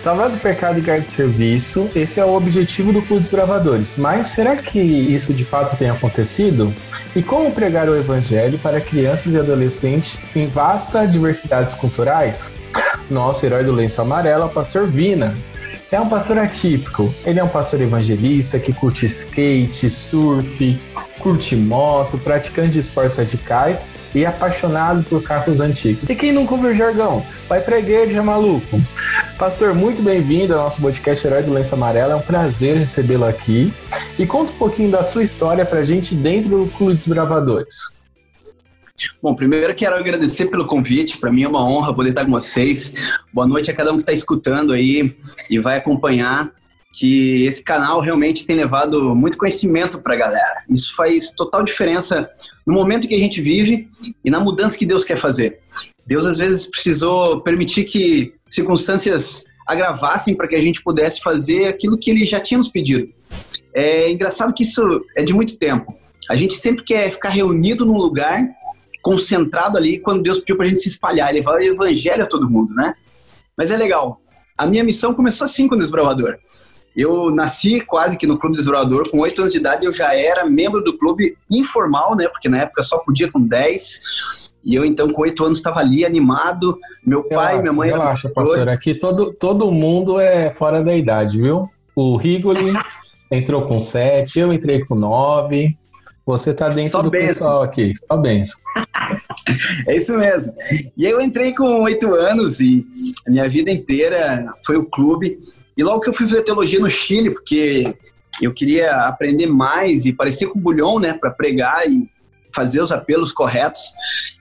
Salvar do pecado e ganhar de serviço, esse é o objetivo do Clube dos Bravadores. Mas será que isso de fato tem acontecido? E como pregar o evangelho para crianças e adolescentes em vasta diversidades culturais? Nosso herói do lenço amarelo é o pastor Vina, é um pastor atípico. Ele é um pastor evangelista que curte skate, surf, curte moto, praticante de esportes radicais e apaixonado por carros antigos. E quem nunca ouviu jargão? Vai pra igreja, maluco! Pastor, muito bem-vindo ao nosso podcast Herói do Lenço Amarelo. É um prazer recebê-lo aqui. E conta um pouquinho da sua história pra gente dentro do Clube dos Bravadores. Bom, primeiro quero agradecer pelo convite. Para mim é uma honra poder estar com vocês. Boa noite a cada um que está escutando aí e vai acompanhar. Que esse canal realmente tem levado muito conhecimento para a galera. Isso faz total diferença no momento que a gente vive e na mudança que Deus quer fazer. Deus às vezes precisou permitir que circunstâncias agravassem para que a gente pudesse fazer aquilo que Ele já tinha nos pedido. É engraçado que isso é de muito tempo. A gente sempre quer ficar reunido num lugar concentrado ali quando Deus pediu para a gente se espalhar, levar o evangelho a todo mundo, né? Mas é legal. A minha missão começou assim com o Desbravador. Eu nasci quase que no Clube Desbravador, com 8 anos de idade eu já era membro do clube informal, né? Porque na época só podia com 10. E eu então com 8 anos estava ali animado. Meu pai, relaxa, minha mãe... Relaxa, pastor, aqui todo, todo mundo é fora da idade, viu? O Rigoli entrou com 7, eu entrei com 9. Você tá dentro Só do benção. pessoal aqui. Só benção. é isso mesmo. E eu entrei com oito anos e a minha vida inteira foi o clube. E logo que eu fui fazer teologia no Chile, porque eu queria aprender mais e parecer com o Bulhão, né, para pregar e fazer os apelos corretos.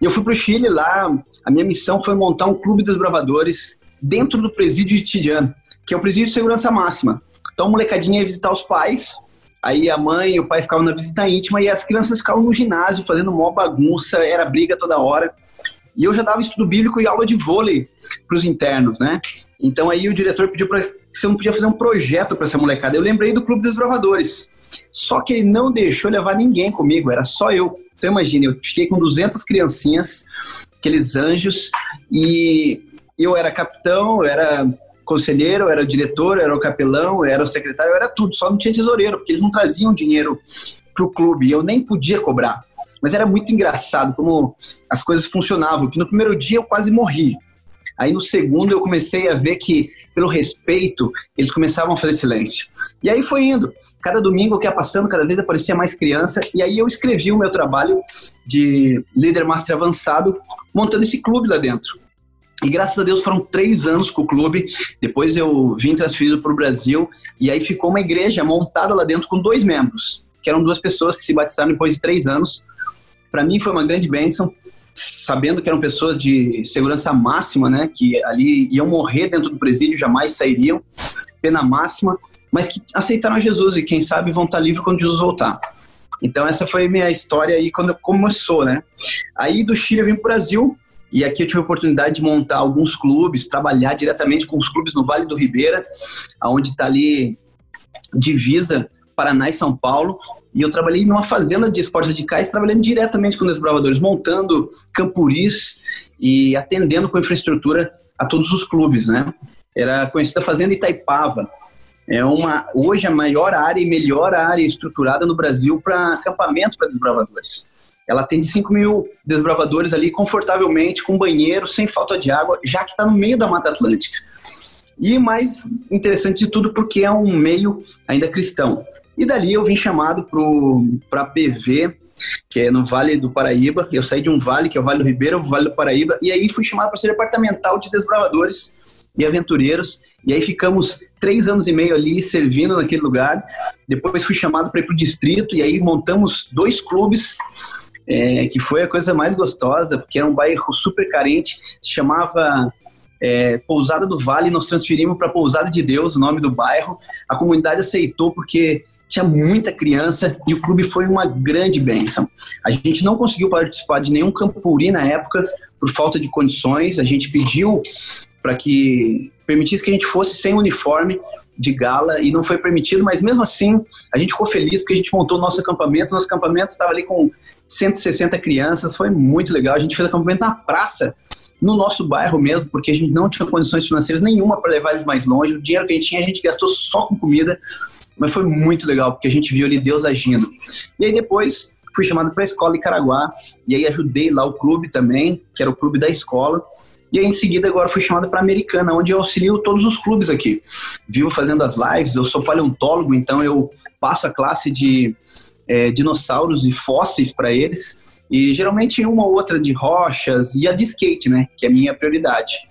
E eu fui para o Chile lá. A minha missão foi montar um clube dos bravadores dentro do presídio de Tidiano, que é o presídio de segurança máxima. Então, a molecadinha ia visitar os pais Aí a mãe e o pai ficavam na visita íntima e as crianças ficavam no ginásio fazendo mó bagunça, era briga toda hora. E eu já dava estudo bíblico e aula de vôlei para os internos, né? Então aí o diretor pediu se eu não podia fazer um projeto para essa molecada. Eu lembrei do Clube dos Bravadores. Só que ele não deixou levar ninguém comigo, era só eu. Então imagine, eu fiquei com 200 criancinhas, aqueles anjos, e eu era capitão, eu era conselheiro, eu era diretor, eu era o capelão, eu era o secretário, eu era tudo, só não tinha tesoureiro, porque eles não traziam dinheiro para o clube e eu nem podia cobrar. Mas era muito engraçado como as coisas funcionavam, que no primeiro dia eu quase morri. Aí no segundo eu comecei a ver que, pelo respeito, eles começavam a fazer silêncio. E aí foi indo. Cada domingo que ia passando, cada vez aparecia mais criança. E aí eu escrevi o meu trabalho de líder master avançado, montando esse clube lá dentro. E graças a Deus foram três anos com o clube. Depois eu vim transferido para o Brasil e aí ficou uma igreja montada lá dentro com dois membros, que eram duas pessoas que se batizaram depois de três anos. Para mim foi uma grande bênção, sabendo que eram pessoas de segurança máxima, né, que ali iam morrer dentro do presídio, jamais sairiam, pena máxima, mas que aceitaram Jesus e quem sabe vão estar livres quando Jesus voltar. Então essa foi minha história aí quando começou, né? Aí do Chile eu vim para o Brasil e aqui eu tive a oportunidade de montar alguns clubes, trabalhar diretamente com os clubes no Vale do Ribeira, onde está ali divisa Paraná e São Paulo. E eu trabalhei numa fazenda de esportes radicais, trabalhando diretamente com desbravadores, montando campuris e atendendo com infraestrutura a todos os clubes, né? Era conhecida a Fazenda Itaipava. É uma hoje a maior área e melhor área estruturada no Brasil para acampamento para desbravadores. Ela tem de 5 mil desbravadores ali confortavelmente, com banheiro, sem falta de água, já que está no meio da Mata Atlântica. E mais interessante de tudo, porque é um meio ainda cristão. E dali eu vim chamado para PV, que é no Vale do Paraíba. Eu saí de um vale, que é o Vale do Ribeira, o Vale do Paraíba, e aí fui chamado para ser departamental de desbravadores e aventureiros. E aí ficamos três anos e meio ali servindo naquele lugar. Depois fui chamado para ir para o distrito, e aí montamos dois clubes é, que foi a coisa mais gostosa, porque era um bairro super carente, se chamava é, Pousada do Vale, nós transferimos para Pousada de Deus, o nome do bairro. A comunidade aceitou porque tinha muita criança e o clube foi uma grande bênção. A gente não conseguiu participar de nenhum campuri na época por falta de condições. A gente pediu para que permitisse que a gente fosse sem uniforme de gala e não foi permitido, mas mesmo assim a gente ficou feliz porque a gente montou nosso acampamento. Nosso acampamento estava ali com 160 crianças, foi muito legal. A gente fez acampamento na praça, no nosso bairro mesmo, porque a gente não tinha condições financeiras nenhuma para levar eles mais longe. O dinheiro que a gente tinha, a gente gastou só com comida, mas foi muito legal porque a gente viu ali Deus agindo. E aí depois fui chamado para a escola em Caraguá e aí ajudei lá o clube também, que era o clube da escola. E aí, em seguida, agora fui chamado para Americana, onde eu auxilio todos os clubes aqui. Vivo fazendo as lives, eu sou paleontólogo, então eu passo a classe de é, dinossauros e fósseis para eles. E geralmente uma ou outra de rochas e a de skate, né? Que é a minha prioridade.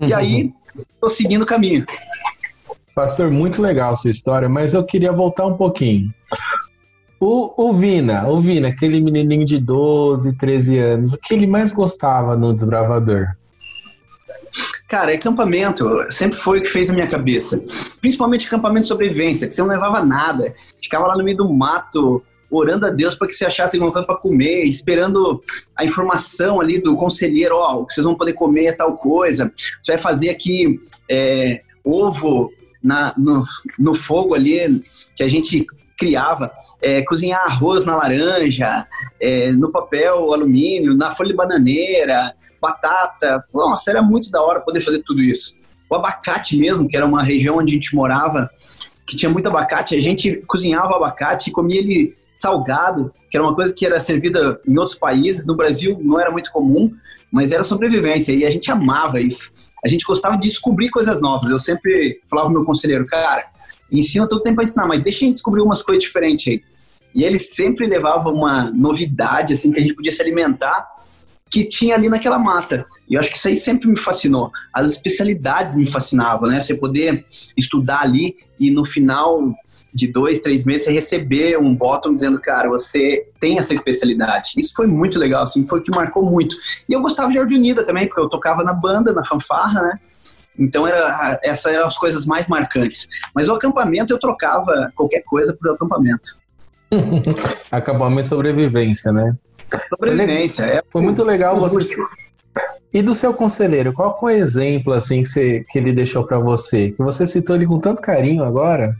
E aí, tô seguindo o caminho. Pastor, muito legal sua história, mas eu queria voltar um pouquinho. O, o Vina, o Vina, aquele menininho de 12, 13 anos, o que ele mais gostava no Desbravador? Cara, acampamento sempre foi o que fez a minha cabeça. Principalmente acampamento de sobrevivência, que você não levava nada. Ficava lá no meio do mato, orando a Deus para que você achasse alguma coisa para comer, esperando a informação ali do conselheiro, ó, oh, o que vocês vão poder comer é tal coisa. Você vai fazer aqui é, ovo na, no, no fogo ali, que a gente criava, é, cozinhar arroz na laranja, é, no papel alumínio, na folha de bananeira, batata. Nossa, era muito da hora poder fazer tudo isso. O abacate mesmo, que era uma região onde a gente morava, que tinha muito abacate, a gente cozinhava o abacate e comia ele salgado, que era uma coisa que era servida em outros países. No Brasil não era muito comum, mas era sobrevivência e a gente amava isso. A gente gostava de descobrir coisas novas. Eu sempre falava pro meu conselheiro, cara, ensina todo tempo a ensinar, mas deixa a gente descobrir umas coisas diferentes aí. E ele sempre levava uma novidade, assim, que a gente podia se alimentar que tinha ali naquela mata. E eu acho que isso aí sempre me fascinou. As especialidades me fascinavam, né? Você poder estudar ali e no final de dois, três meses você receber um bottom dizendo, cara, você tem essa especialidade. Isso foi muito legal, assim, foi o que marcou muito. E eu gostava de Jardim Unida também, porque eu tocava na banda, na fanfarra, né? Então era, essas eram as coisas mais marcantes. Mas o acampamento eu trocava qualquer coisa por acampamento. acampamento sobrevivência, né? Sobrevivência. É, foi muito legal você. E do seu conselheiro, qual foi o exemplo assim que, você, que ele deixou para você? Que você citou ele com tanto carinho agora?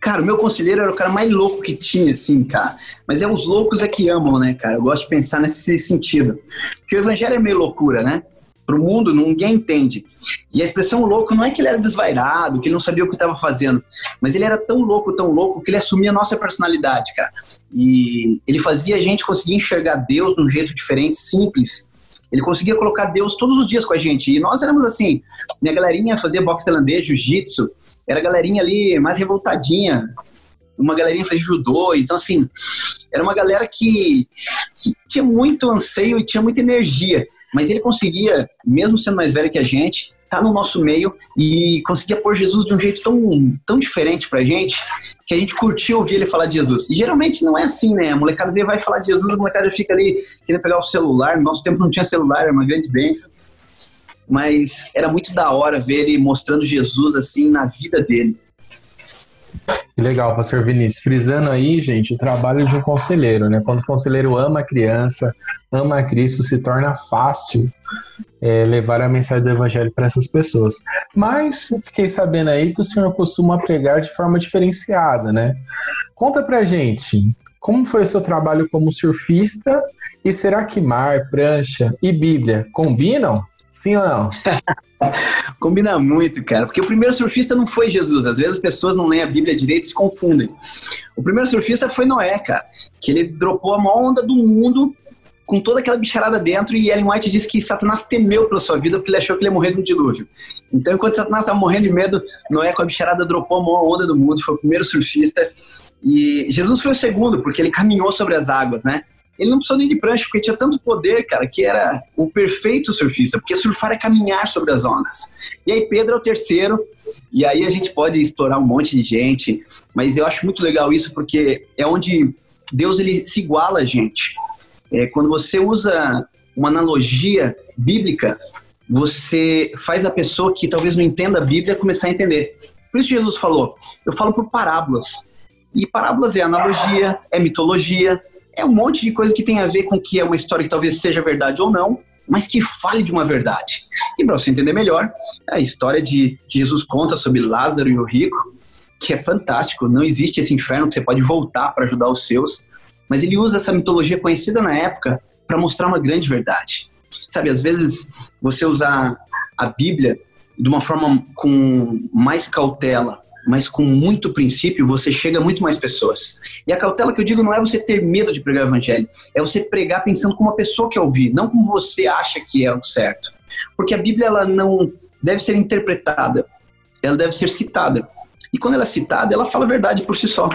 Cara, o meu conselheiro era o cara mais louco que tinha, assim, cara. Mas é os loucos é que amam, né, cara? Eu gosto de pensar nesse sentido. Porque o evangelho é meio loucura, né? Pro mundo, ninguém entende. E a expressão louco não é que ele era desvairado, que ele não sabia o que estava fazendo, mas ele era tão louco, tão louco, que ele assumia a nossa personalidade, cara. E ele fazia a gente conseguir enxergar Deus de um jeito diferente, simples. Ele conseguia colocar Deus todos os dias com a gente. E nós éramos assim, minha galerinha fazia boxe tailandês, jiu-jitsu, era a galerinha ali mais revoltadinha, uma galerinha fazia judô, então assim, era uma galera que, que tinha muito anseio e tinha muita energia mas ele conseguia, mesmo sendo mais velho que a gente, estar tá no nosso meio e conseguia pôr Jesus de um jeito tão, tão diferente pra gente que a gente curtia ouvir ele falar de Jesus. E geralmente não é assim, né? A molecada vê, vai falar de Jesus, a molecada fica ali querendo pegar o celular. No nosso tempo não tinha celular, era uma grande bênção. Mas era muito da hora ver ele mostrando Jesus assim na vida dele. Que legal, pastor Vinícius. Frisando aí, gente, o trabalho de um conselheiro, né? Quando o conselheiro ama a criança, ama a Cristo, se torna fácil é, levar a mensagem do evangelho para essas pessoas. Mas fiquei sabendo aí que o senhor costuma pregar de forma diferenciada, né? Conta pra gente, como foi o seu trabalho como surfista e será que mar, prancha e Bíblia combinam? Sim ou não? Combina muito, cara. Porque o primeiro surfista não foi Jesus. Às vezes as pessoas não leem a Bíblia direito e se confundem. O primeiro surfista foi Noé, cara. Que ele dropou a maior onda do mundo com toda aquela bicharada dentro e Ellen White disse que Satanás temeu pela sua vida porque ele achou que ele ia morrer no dilúvio. Então, enquanto Satanás estava morrendo de medo, Noé com a bicharada dropou a maior onda do mundo, foi o primeiro surfista. E Jesus foi o segundo, porque ele caminhou sobre as águas, né? Ele não precisou nem de prancha, porque tinha tanto poder, cara, que era o perfeito surfista, porque surfar é caminhar sobre as ondas. E aí Pedro é o terceiro, e aí a gente pode explorar um monte de gente, mas eu acho muito legal isso, porque é onde Deus ele se iguala a gente. É, quando você usa uma analogia bíblica, você faz a pessoa que talvez não entenda a Bíblia começar a entender. Por isso Jesus falou, eu falo por parábolas. E parábolas é analogia, é mitologia, é um monte de coisa que tem a ver com que é uma história que talvez seja verdade ou não, mas que fale de uma verdade. E para você entender melhor, a história de Jesus conta sobre Lázaro e o rico, que é fantástico. Não existe esse inferno que você pode voltar para ajudar os seus, mas ele usa essa mitologia conhecida na época para mostrar uma grande verdade. Sabe, às vezes você usar a Bíblia de uma forma com mais cautela, mas com muito princípio, você chega a muito mais pessoas. E a cautela que eu digo não é você ter medo de pregar o evangelho, é você pregar pensando como uma pessoa que ouvir, não como você acha que é o certo. Porque a Bíblia ela não deve ser interpretada, ela deve ser citada. E quando ela é citada, ela fala a verdade por si só.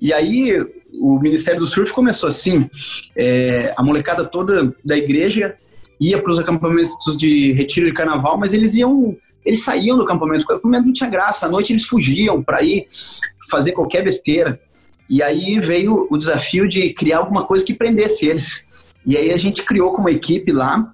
E aí o Ministério do Surf começou assim, é, a molecada toda da igreja ia para os acampamentos de retiro de carnaval, mas eles iam eles saíam do acampamento, o acampamento não tinha graça, à noite eles fugiam para ir fazer qualquer besteira. E aí veio o desafio de criar alguma coisa que prendesse eles. E aí a gente criou com uma equipe lá,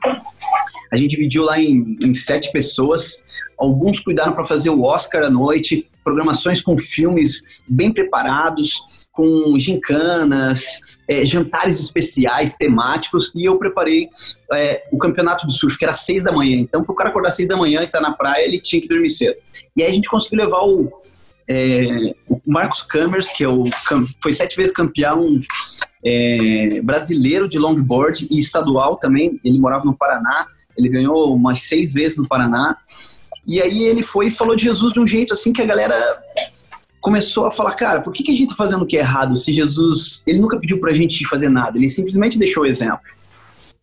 a gente dividiu lá em, em sete pessoas, alguns cuidaram para fazer o Oscar à noite, programações com filmes bem preparados, com gincanas, é, jantares especiais, temáticos, e eu preparei é, o campeonato de surf, que era seis da manhã. Então, para o cara acordar seis da manhã e estar tá na praia, ele tinha que dormir cedo. E aí a gente conseguiu levar o, é, o Marcos Cammers, que é o, foi sete vezes campeão é, brasileiro de longboard e estadual também. Ele morava no Paraná, ele ganhou umas seis vezes no Paraná. E aí ele foi e falou de Jesus de um jeito assim que a galera começou a falar, cara, por que, que a gente tá fazendo o que é errado se Jesus, ele nunca pediu pra gente fazer nada, ele simplesmente deixou o exemplo.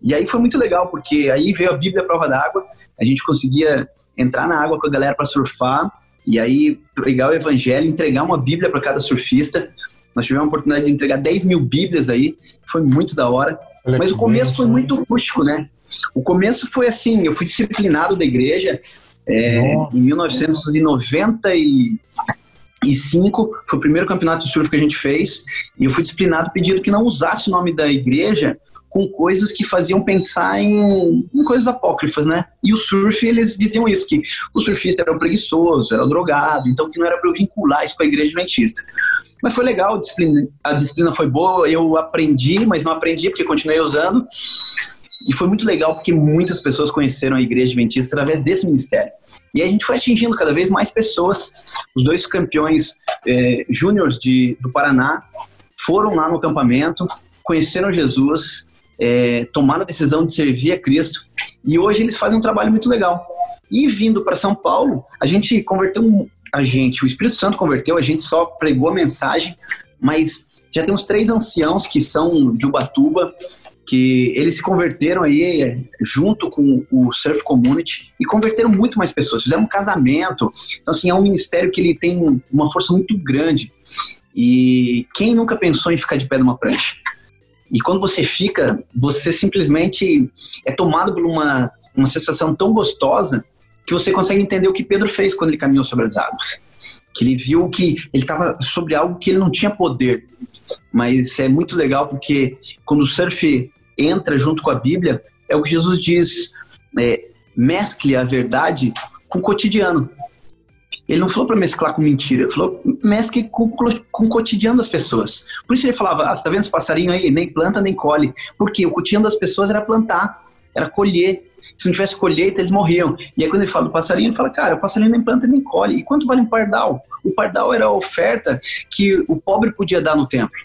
E aí foi muito legal, porque aí veio a Bíblia à prova d'água, a gente conseguia entrar na água com a galera para surfar, e aí pregar o evangelho, entregar uma Bíblia para cada surfista. Nós tivemos a oportunidade de entregar 10 mil Bíblias aí, foi muito da hora. Olha Mas o começo foi muito rústico, né? O começo foi assim, eu fui disciplinado da igreja é, em 1990 e e cinco, foi o primeiro campeonato de surf que a gente fez, e eu fui disciplinado pedindo que não usasse o nome da igreja com coisas que faziam pensar em, em, coisas apócrifas, né? E o surf, eles diziam isso, que o surfista era preguiçoso, era drogado, então que não era para eu vincular isso com a igreja adventista. Mas foi legal, a disciplina, a disciplina foi boa, eu aprendi, mas não aprendi porque continuei usando. E foi muito legal porque muitas pessoas conheceram a igreja adventista através desse ministério. E a gente foi atingindo cada vez mais pessoas. Os dois campeões é, júniores do Paraná foram lá no acampamento, conheceram Jesus, é, tomaram a decisão de servir a Cristo e hoje eles fazem um trabalho muito legal. E vindo para São Paulo, a gente converteu a gente, o Espírito Santo converteu, a gente só pregou a mensagem, mas já temos três anciãos que são de Ubatuba, que eles se converteram aí junto com o Surf Community e converteram muito mais pessoas, fizeram um casamento. Então, assim, é um ministério que ele tem uma força muito grande. E quem nunca pensou em ficar de pé numa prancha? E quando você fica, você simplesmente é tomado por uma, uma sensação tão gostosa que você consegue entender o que Pedro fez quando ele caminhou sobre as águas. Que ele viu que ele estava sobre algo que ele não tinha poder. Mas é muito legal porque quando o surf entra junto com a Bíblia, é o que Jesus diz: é, mescle a verdade com o cotidiano. Ele não falou para mesclar com mentira, ele falou mescle com, com o cotidiano das pessoas. Por isso ele falava: ah, você tá vendo esse passarinho aí? Nem planta, nem colhe. Porque o cotidiano das pessoas era plantar, era colher. Se não tivesse colheita, eles morriam. E aí, quando ele fala do passarinho, ele fala: cara, o passarinho nem planta nem colhe. E quanto vale um pardal? O pardal era a oferta que o pobre podia dar no templo.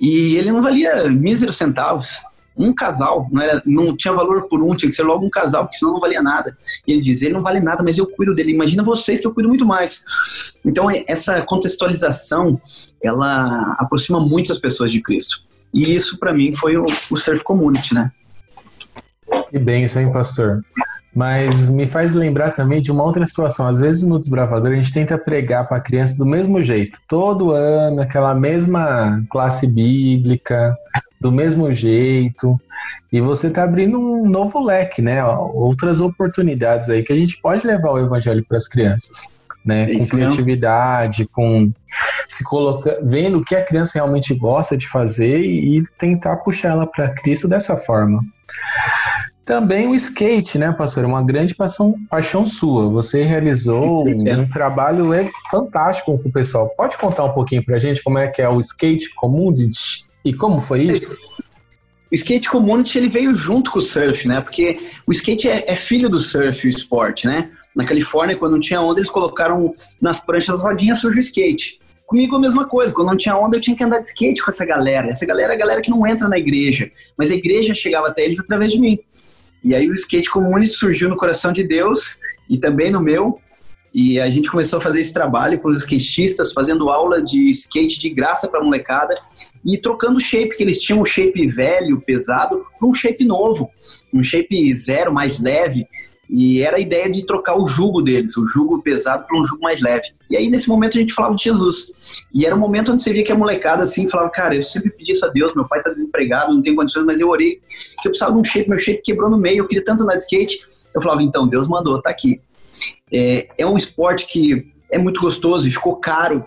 E ele não valia míseros centavos um casal, não, era, não tinha valor por um, tinha que ser logo um casal, porque senão não valia nada. E ele diz, ele não vale nada, mas eu cuido dele. Imagina vocês que eu cuido muito mais. Então, é, essa contextualização, ela aproxima muitas pessoas de Cristo. E isso, para mim, foi o, o Surf Community, né? Que bem isso, hein, pastor? Mas me faz lembrar também de uma outra situação. Às vezes no Desbravador a gente tenta pregar para a criança do mesmo jeito, todo ano, aquela mesma classe bíblica, do mesmo jeito. E você está abrindo um novo leque, né? Outras oportunidades aí que a gente pode levar o evangelho para as crianças. Né, é com criatividade, com se colocar, vendo o que a criança realmente gosta de fazer e, tentar puxar ela para Cristo dessa forma. Também o skate, né, pastor? Uma grande paixão, paixão sua. Você realizou um trabalho fantástico com o pessoal. Pode contar um pouquinho pra gente como é que é o skate community e como foi isso? o skate community ele veio junto com o surf, né? Porque o skate é, é filho do surf, o esporte, né? Na Califórnia, quando não tinha onda, eles colocaram nas pranchas rodinhas sujo o skate. Comigo a mesma coisa, quando não tinha onda eu tinha que andar de skate com essa galera. Essa galera é a galera que não entra na igreja, mas a igreja chegava até eles através de mim. E aí o skate community surgiu no coração de Deus e também no meu, e a gente começou a fazer esse trabalho com os skatistas, fazendo aula de skate de graça para molecada e trocando o shape, que eles tinham um shape velho, pesado, para um shape novo, um shape zero, mais leve. E era a ideia de trocar o jugo deles, o jugo pesado para um jugo mais leve. E aí, nesse momento, a gente falava de Jesus. E era um momento onde você via que a molecada, assim, falava, cara, eu sempre pedi isso a Deus, meu pai está desempregado, não tem condições, mas eu orei que eu precisava de um shape, meu shape quebrou no meio, eu queria tanto andar de skate. Eu falava, então, Deus mandou, tá aqui. É, é um esporte que é muito gostoso e ficou caro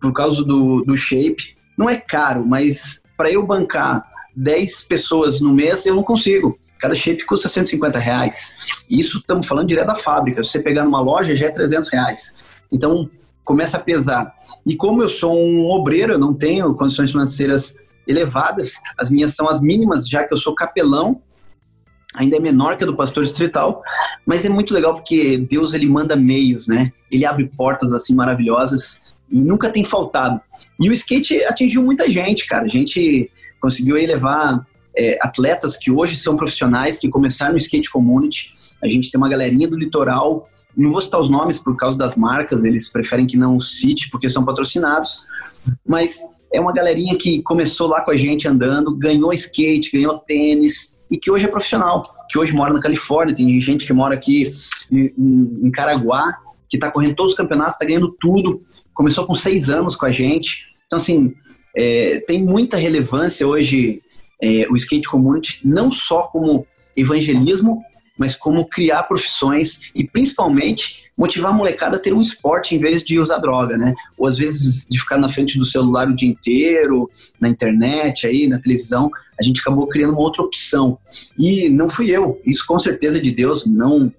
por causa do, do shape. Não é caro, mas para eu bancar 10 pessoas no mês, eu não consigo. Cada shape custa 150 reais. Isso estamos falando direto da fábrica. Se você pegar numa loja, já é 300 reais. Então, começa a pesar. E como eu sou um obreiro, eu não tenho condições financeiras elevadas, as minhas são as mínimas, já que eu sou capelão ainda é menor que a do pastor distrital, mas é muito legal porque Deus ele manda meios, né? Ele abre portas assim maravilhosas e nunca tem faltado. E o skate atingiu muita gente, cara. A gente conseguiu aí levar é, atletas que hoje são profissionais, que começaram no skate community. A gente tem uma galerinha do litoral. Não vou citar os nomes por causa das marcas, eles preferem que não cite porque são patrocinados. Mas é uma galerinha que começou lá com a gente andando, ganhou skate, ganhou tênis, e que hoje é profissional, que hoje mora na Califórnia, tem gente que mora aqui em, em Caraguá, que está correndo todos os campeonatos, está ganhando tudo, começou com seis anos com a gente. Então, assim, é, tem muita relevância hoje é, o skate community, não só como evangelismo, mas como criar profissões e principalmente motivar a molecada a ter um esporte em vez de usar droga, né? Ou às vezes de ficar na frente do celular o dia inteiro, na internet, aí, na televisão, a gente acabou criando uma outra opção. E não fui eu, isso com certeza de Deus, não.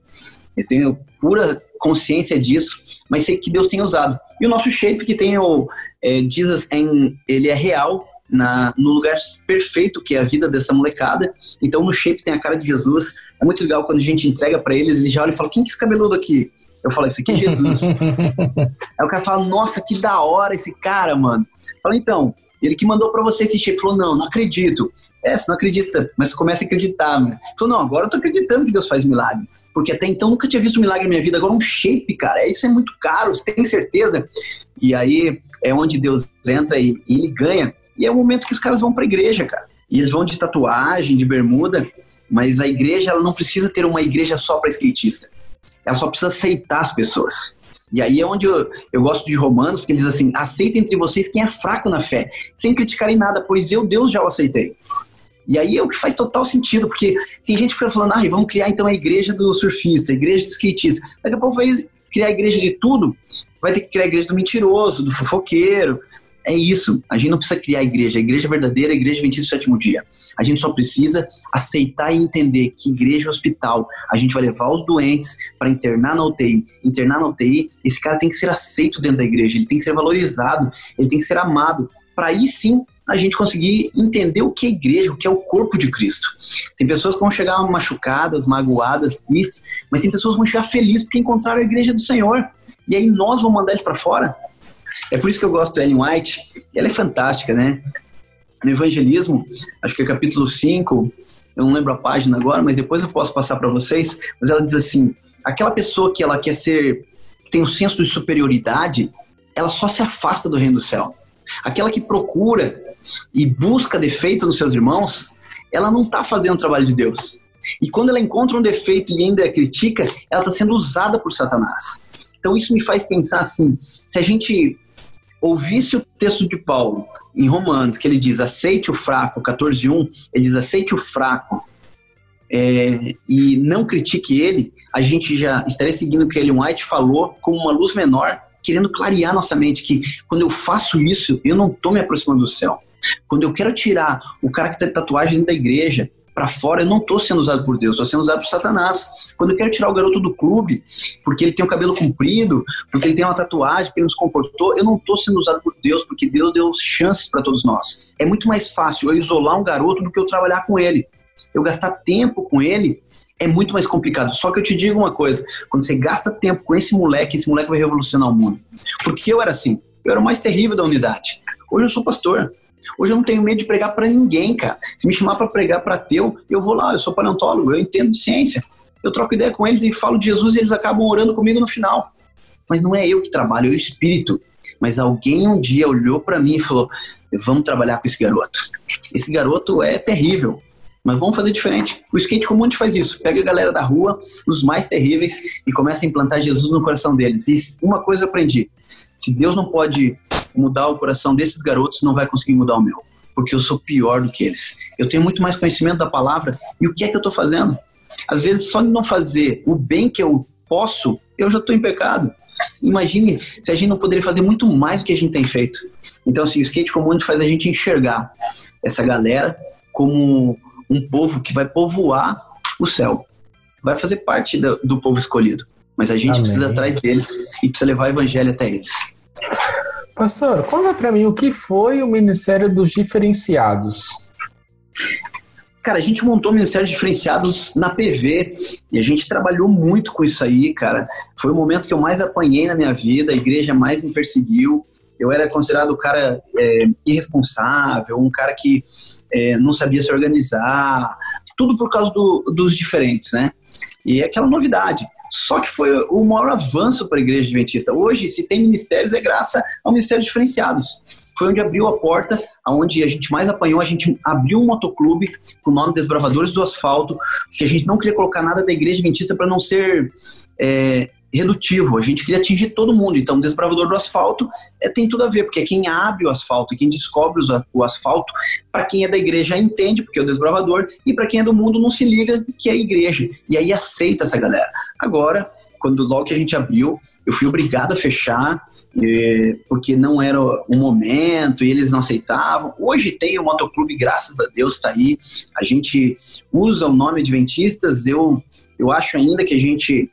Eu tenho pura consciência disso, mas sei que Deus tem usado. E o nosso shape que tem o é, Jesus em, ele é real, na, no lugar perfeito que é a vida dessa molecada. Então no shape tem a cara de Jesus. É muito legal quando a gente entrega para eles, eles já olham e falam: quem que é esse cabeludo aqui? Eu falo, isso aqui é Jesus. Aí o cara fala, nossa, que da hora esse cara, mano. Fala, então, ele que mandou para você esse shape. Falou, não, não acredito. É, você não acredita, mas você começa a acreditar. Mano. Falou, não, agora eu tô acreditando que Deus faz milagre. Porque até então nunca tinha visto um milagre na minha vida. Agora um shape, cara, isso é muito caro, você tem certeza? E aí é onde Deus entra e, e ele ganha. E é o momento que os caras vão pra igreja, cara. E eles vão de tatuagem, de bermuda, mas a igreja ela não precisa ter uma igreja só para skatista. Ela só precisa aceitar as pessoas. E aí é onde eu, eu gosto de Romanos, porque eles dizem assim: aceita entre vocês quem é fraco na fé, sem criticarem nada, pois eu, Deus, já o aceitei. E aí é o que faz total sentido, porque tem gente que fica falando, ah, vamos criar então a igreja do surfista, a igreja do skatista. Daqui a pouco vai criar a igreja de tudo, vai ter que criar a igreja do mentiroso, do fofoqueiro, é isso. A gente não precisa criar a igreja. A igreja verdadeira a igreja adventista do sétimo dia. A gente só precisa aceitar e entender que igreja é hospital. A gente vai levar os doentes para internar na UTI. Internar na UTI, esse cara tem que ser aceito dentro da igreja, ele tem que ser valorizado, ele tem que ser amado. Para aí sim a gente conseguir entender o que é igreja, o que é o corpo de Cristo. Tem pessoas que vão chegar machucadas, magoadas, tristes, mas tem pessoas que vão chegar felizes porque encontraram a igreja do Senhor. E aí nós vamos mandar eles para fora? É por isso que eu gosto da Ellen White. Ela é fantástica, né? No Evangelismo, acho que é capítulo 5, eu não lembro a página agora, mas depois eu posso passar para vocês. Mas ela diz assim: aquela pessoa que ela quer ser, que tem um senso de superioridade, ela só se afasta do reino do céu. Aquela que procura e busca defeito nos seus irmãos, ela não está fazendo o trabalho de Deus. E quando ela encontra um defeito e ainda critica, ela está sendo usada por Satanás. Então isso me faz pensar assim: se a gente ouvisse o texto de Paulo em Romanos, que ele diz aceite o fraco, 14.1, ele diz aceite o fraco é, e não critique ele, a gente já estaria seguindo o que Ellen White falou como uma luz menor, querendo clarear nossa mente que quando eu faço isso, eu não estou me aproximando do céu. Quando eu quero tirar o cara que tem tatuagem da igreja, para fora, eu não estou sendo usado por Deus, estou sendo usado por Satanás. Quando eu quero tirar o garoto do clube, porque ele tem o cabelo comprido, porque ele tem uma tatuagem, porque ele nos comportou, eu não estou sendo usado por Deus, porque Deus deu chances para todos nós. É muito mais fácil eu isolar um garoto do que eu trabalhar com ele. Eu gastar tempo com ele é muito mais complicado. Só que eu te digo uma coisa: quando você gasta tempo com esse moleque, esse moleque vai revolucionar o mundo. Porque eu era assim, eu era o mais terrível da unidade. Hoje eu sou pastor. Hoje eu não tenho medo de pregar para ninguém, cara. Se me chamar para pregar para teu, eu vou lá, eu sou paleontólogo, eu entendo de ciência. Eu troco ideia com eles e falo de Jesus e eles acabam orando comigo no final. Mas não é eu que trabalho, é o Espírito. Mas alguém um dia olhou para mim e falou: vamos trabalhar com esse garoto. Esse garoto é terrível, mas vamos fazer diferente. O skate gente faz isso. Pega a galera da rua, os mais terríveis, e começa a implantar Jesus no coração deles. E uma coisa eu aprendi: se Deus não pode mudar o coração desses garotos, não vai conseguir mudar o meu. Porque eu sou pior do que eles. Eu tenho muito mais conhecimento da palavra. E o que é que eu estou fazendo? Às vezes, só de não fazer o bem que eu posso, eu já estou em pecado. Imagine se a gente não poderia fazer muito mais do que a gente tem feito. Então, assim, o skate comum faz a gente enxergar essa galera como um povo que vai povoar o céu. Vai fazer parte do, do povo escolhido. Mas a gente Amém. precisa atrás deles e precisa levar o evangelho até eles. Pastor, conta para mim o que foi o Ministério dos Diferenciados. Cara, a gente montou o Ministério Diferenciados na PV e a gente trabalhou muito com isso aí, cara. Foi o momento que eu mais apanhei na minha vida, a igreja mais me perseguiu. Eu era considerado um cara é, irresponsável, um cara que é, não sabia se organizar, tudo por causa do, dos diferentes, né? E é aquela novidade. Só que foi o maior avanço para a igreja adventista. Hoje, se tem ministérios, é graças ao Ministério Diferenciados. Foi onde abriu a porta, onde a gente mais apanhou. A gente abriu um motoclube com o nome Desbravadores do Asfalto, que a gente não queria colocar nada da igreja adventista para não ser é, redutivo, a gente queria atingir todo mundo. Então, o desbravador do asfalto é, tem tudo a ver, porque é quem abre o asfalto, quem descobre o asfalto, para quem é da igreja entende, porque é o desbravador, e para quem é do mundo não se liga que é a igreja. E aí aceita essa galera. Agora, quando logo que a gente abriu, eu fui obrigado a fechar, porque não era o momento e eles não aceitavam. Hoje tem o motoclube, graças a Deus, está aí. A gente usa o nome Adventistas, eu, eu acho ainda que a gente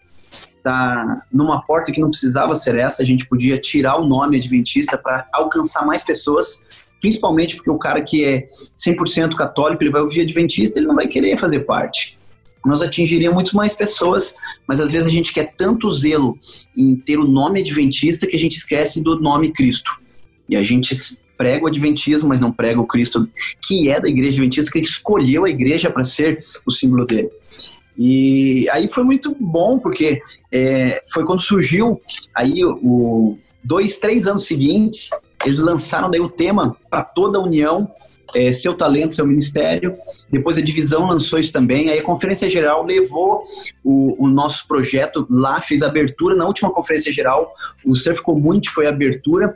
está numa porta que não precisava ser essa, a gente podia tirar o nome adventista para alcançar mais pessoas, principalmente porque o cara que é 100% católico, ele vai ouvir adventista, ele não vai querer fazer parte. Nós atingiríamos muito mais pessoas, mas às vezes a gente quer tanto zelo em ter o nome adventista que a gente esquece do nome Cristo. E a gente prega o adventismo, mas não prega o Cristo que é da igreja adventista, que escolheu a igreja para ser o símbolo dele. E aí foi muito bom, porque é, foi quando surgiu aí o dois, três anos seguintes, eles lançaram daí o tema para toda a União, é, seu talento, seu ministério. Depois a divisão lançou isso também. Aí a Conferência Geral levou o, o nosso projeto lá, fez abertura na última Conferência Geral. O Surf Community foi abertura.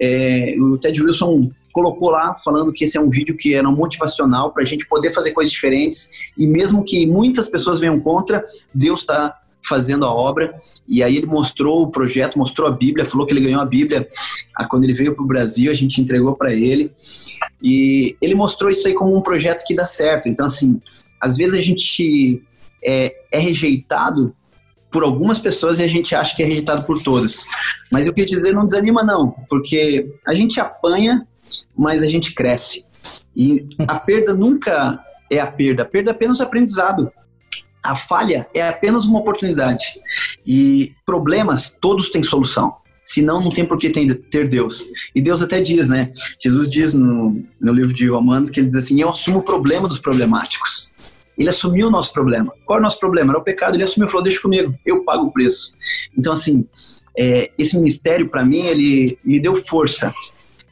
É, o Ted Wilson colocou lá falando que esse é um vídeo que era motivacional para a gente poder fazer coisas diferentes e mesmo que muitas pessoas venham contra, Deus está fazendo a obra e aí ele mostrou o projeto, mostrou a Bíblia, falou que ele ganhou a Bíblia ah, quando ele veio para o Brasil, a gente entregou para ele e ele mostrou isso aí como um projeto que dá certo. Então assim, às vezes a gente é, é rejeitado por algumas pessoas e a gente acha que é rejeitado por todas. Mas eu queria dizer, não desanima não, porque a gente apanha mas a gente cresce. E a perda nunca é a perda, a perda é apenas aprendizado. A falha é apenas uma oportunidade. E problemas, todos têm solução. Senão, não tem por que ter Deus. E Deus até diz, né? Jesus diz no, no livro de Romanos que ele diz assim: Eu assumo o problema dos problemáticos. Ele assumiu o nosso problema. Qual é o nosso problema? Era o pecado. Ele assumiu e falou: Deixa comigo, eu pago o preço. Então, assim, é, esse ministério, para mim, ele me deu força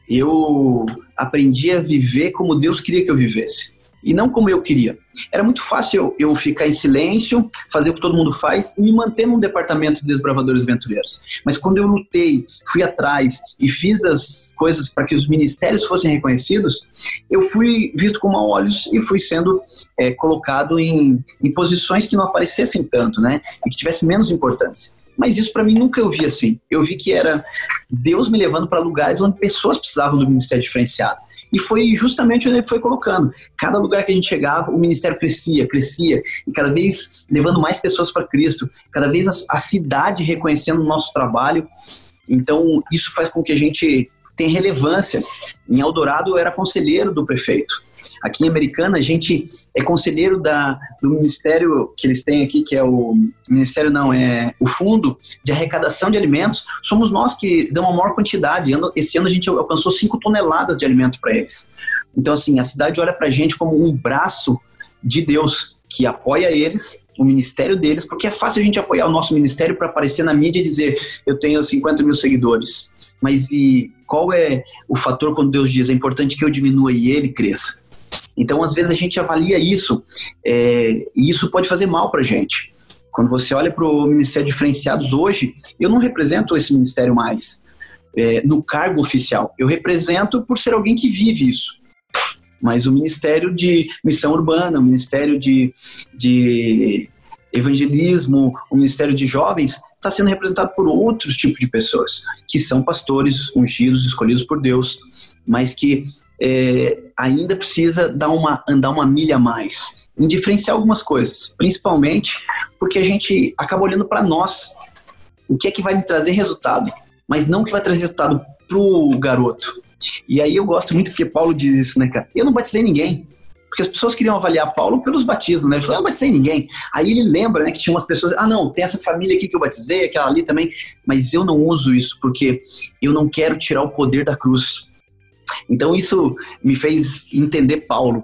eu aprendi a viver como Deus queria que eu vivesse e não como eu queria. Era muito fácil eu, ficar em silêncio, fazer o que todo mundo faz e me manter num departamento de desbravadores aventureiros. Mas quando eu lutei, fui atrás e fiz as coisas para que os ministérios fossem reconhecidos, eu fui visto com maus olhos e fui sendo é, colocado em, em posições que não aparecessem tanto, né? E que tivesse menos importância. Mas isso para mim nunca eu vi assim. Eu vi que era Deus me levando para lugares onde pessoas precisavam do ministério diferenciado. E foi justamente onde ele foi colocando. Cada lugar que a gente chegava, o ministério crescia, crescia, e cada vez levando mais pessoas para Cristo, cada vez a, a cidade reconhecendo o nosso trabalho. Então, isso faz com que a gente tenha relevância. Em Eldorado, eu era conselheiro do prefeito. Aqui em Americana, a gente é conselheiro da, do ministério que eles têm aqui, que é o ministério não, é o fundo de arrecadação de alimentos. Somos nós que damos a maior quantidade. Esse ano a gente alcançou 5 toneladas de alimento para eles. Então, assim, a cidade olha para a gente como um braço de Deus que apoia eles, o ministério deles, porque é fácil a gente apoiar o nosso ministério para aparecer na mídia e dizer eu tenho 50 mil seguidores. Mas e qual é o fator quando Deus diz é importante que eu diminua e ele cresça? Então, às vezes, a gente avalia isso é, e isso pode fazer mal para a gente. Quando você olha para o Ministério Diferenciados hoje, eu não represento esse ministério mais é, no cargo oficial. Eu represento por ser alguém que vive isso. Mas o Ministério de Missão Urbana, o Ministério de, de Evangelismo, o Ministério de Jovens, está sendo representado por outros tipos de pessoas, que são pastores ungidos, escolhidos por Deus, mas que é, ainda precisa dar uma, andar uma milha a mais em diferenciar algumas coisas, principalmente porque a gente acaba olhando para nós. O que é que vai me trazer resultado, mas não o que vai trazer resultado pro garoto. E aí eu gosto muito porque Paulo diz isso, né, cara? Eu não batizei ninguém. Porque as pessoas queriam avaliar Paulo pelos batismos, né? Ele falou, eu não batizei ninguém. Aí ele lembra, né, que tinha umas pessoas, ah, não, tem essa família aqui que eu batizei, aquela ali também, mas eu não uso isso porque eu não quero tirar o poder da cruz. Então isso me fez entender Paulo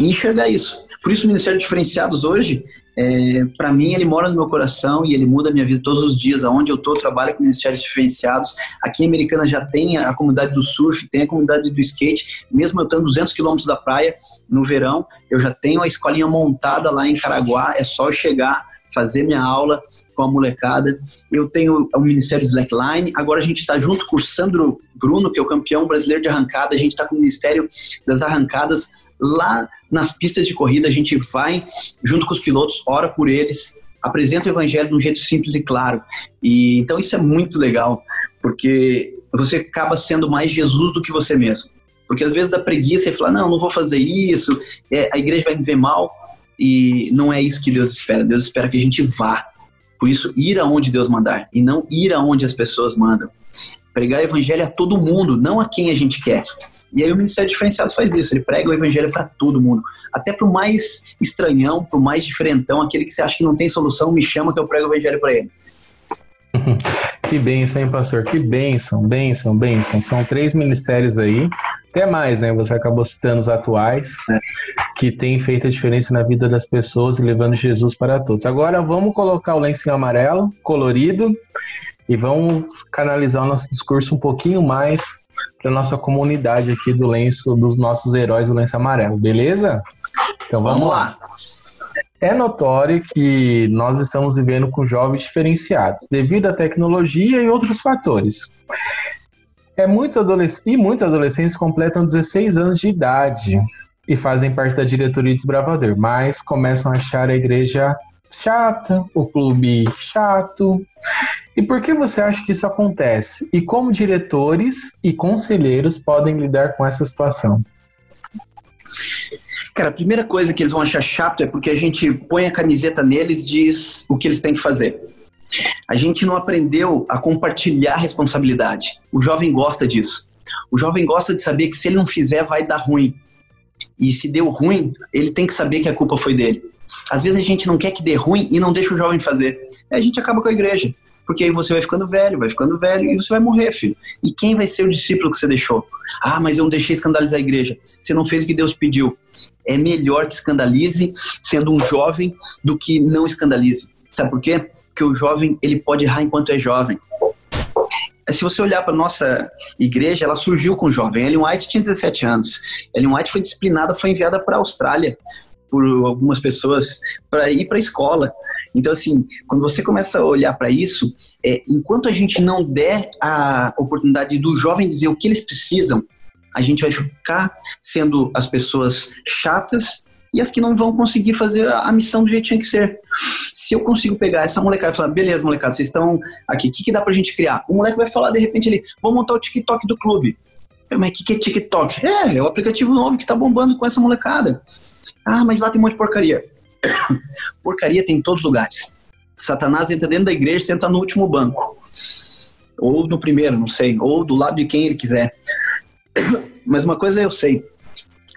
e enxergar isso. Por isso o Ministério Diferenciados hoje, é, para mim, ele mora no meu coração e ele muda a minha vida todos os dias. Aonde eu estou, trabalho com Ministérios Diferenciados. Aqui em Americana já tem a comunidade do surf, tem a comunidade do skate. Mesmo eu estando 200 quilômetros da praia no verão, eu já tenho a escolinha montada lá em Caraguá. É só eu chegar, fazer minha aula com a molecada. Eu tenho o Ministério Slackline. Agora a gente está junto com o Sandro Bruno, que é o campeão brasileiro de arrancada. A gente está com o Ministério das Arrancadas lá nas pistas de corrida. A gente vai junto com os pilotos, ora por eles, apresenta o evangelho de um jeito simples e claro. E então isso é muito legal, porque você acaba sendo mais Jesus do que você mesmo. Porque às vezes dá preguiça e fala, não, não vou fazer isso, é, a igreja vai me ver mal. E não é isso que Deus espera. Deus espera que a gente vá. Por isso, ir aonde Deus mandar e não ir aonde as pessoas mandam. Pregar o evangelho a todo mundo, não a quem a gente quer. E aí o Ministério Diferenciado faz isso, ele prega o evangelho para todo mundo. Até para o mais estranhão, para o mais diferentão, aquele que você acha que não tem solução, me chama que eu prego o evangelho para ele. Que bênção, hein, pastor? Que bênção, bênção, bênção. São três ministérios aí, até mais, né? Você acabou citando os atuais, é. Que têm feito a diferença na vida das pessoas e levando Jesus para todos. Agora vamos colocar o lencinho amarelo, colorido, e vamos canalizar o nosso discurso um pouquinho mais para nossa comunidade aqui do lenço, dos nossos heróis do lenço amarelo, beleza? Então vamos, vamos lá. É notório que nós estamos vivendo com jovens diferenciados, devido à tecnologia e outros fatores. É muitos adolesc e muitos adolescentes completam 16 anos de idade e fazem parte da diretoria de Desbravador, mas começam a achar a igreja chata, o clube chato. E por que você acha que isso acontece? E como diretores e conselheiros podem lidar com essa situação? Cara, a primeira coisa que eles vão achar chato é porque a gente põe a camiseta neles e diz o que eles têm que fazer. A gente não aprendeu a compartilhar responsabilidade. O jovem gosta disso. O jovem gosta de saber que se ele não fizer, vai dar ruim. E se deu ruim, ele tem que saber que a culpa foi dele. Às vezes a gente não quer que dê ruim e não deixa o jovem fazer. A gente acaba com a igreja. Porque aí você vai ficando velho, vai ficando velho e você vai morrer, filho. E quem vai ser o discípulo que você deixou? Ah, mas eu não deixei escandalizar a igreja. Você não fez o que Deus pediu. É melhor que escandalize sendo um jovem do que não escandalize. Sabe por quê? Porque o jovem, ele pode errar enquanto é jovem. Se você olhar para nossa igreja, ela surgiu com jovem. Ellen White tinha 17 anos. Ellen White foi disciplinada, foi enviada para a Austrália por algumas pessoas para ir para a escola. Então, assim, quando você começa a olhar para isso, é, enquanto a gente não der a oportunidade do jovem dizer o que eles precisam, a gente vai ficar sendo as pessoas chatas e as que não vão conseguir fazer a missão do jeito que tinha que ser. Se eu consigo pegar essa molecada e falar, beleza, molecada, vocês estão aqui, o que, que dá pra gente criar? O moleque vai falar, de repente, ele, vamos montar o TikTok do clube. Mas o que, que é TikTok? É, é o aplicativo novo que tá bombando com essa molecada. Ah, mas lá tem um monte de porcaria. porcaria tem em todos os lugares. Satanás entra dentro da igreja e senta no último banco. Ou no primeiro, não sei. Ou do lado de quem ele quiser. Mas uma coisa eu sei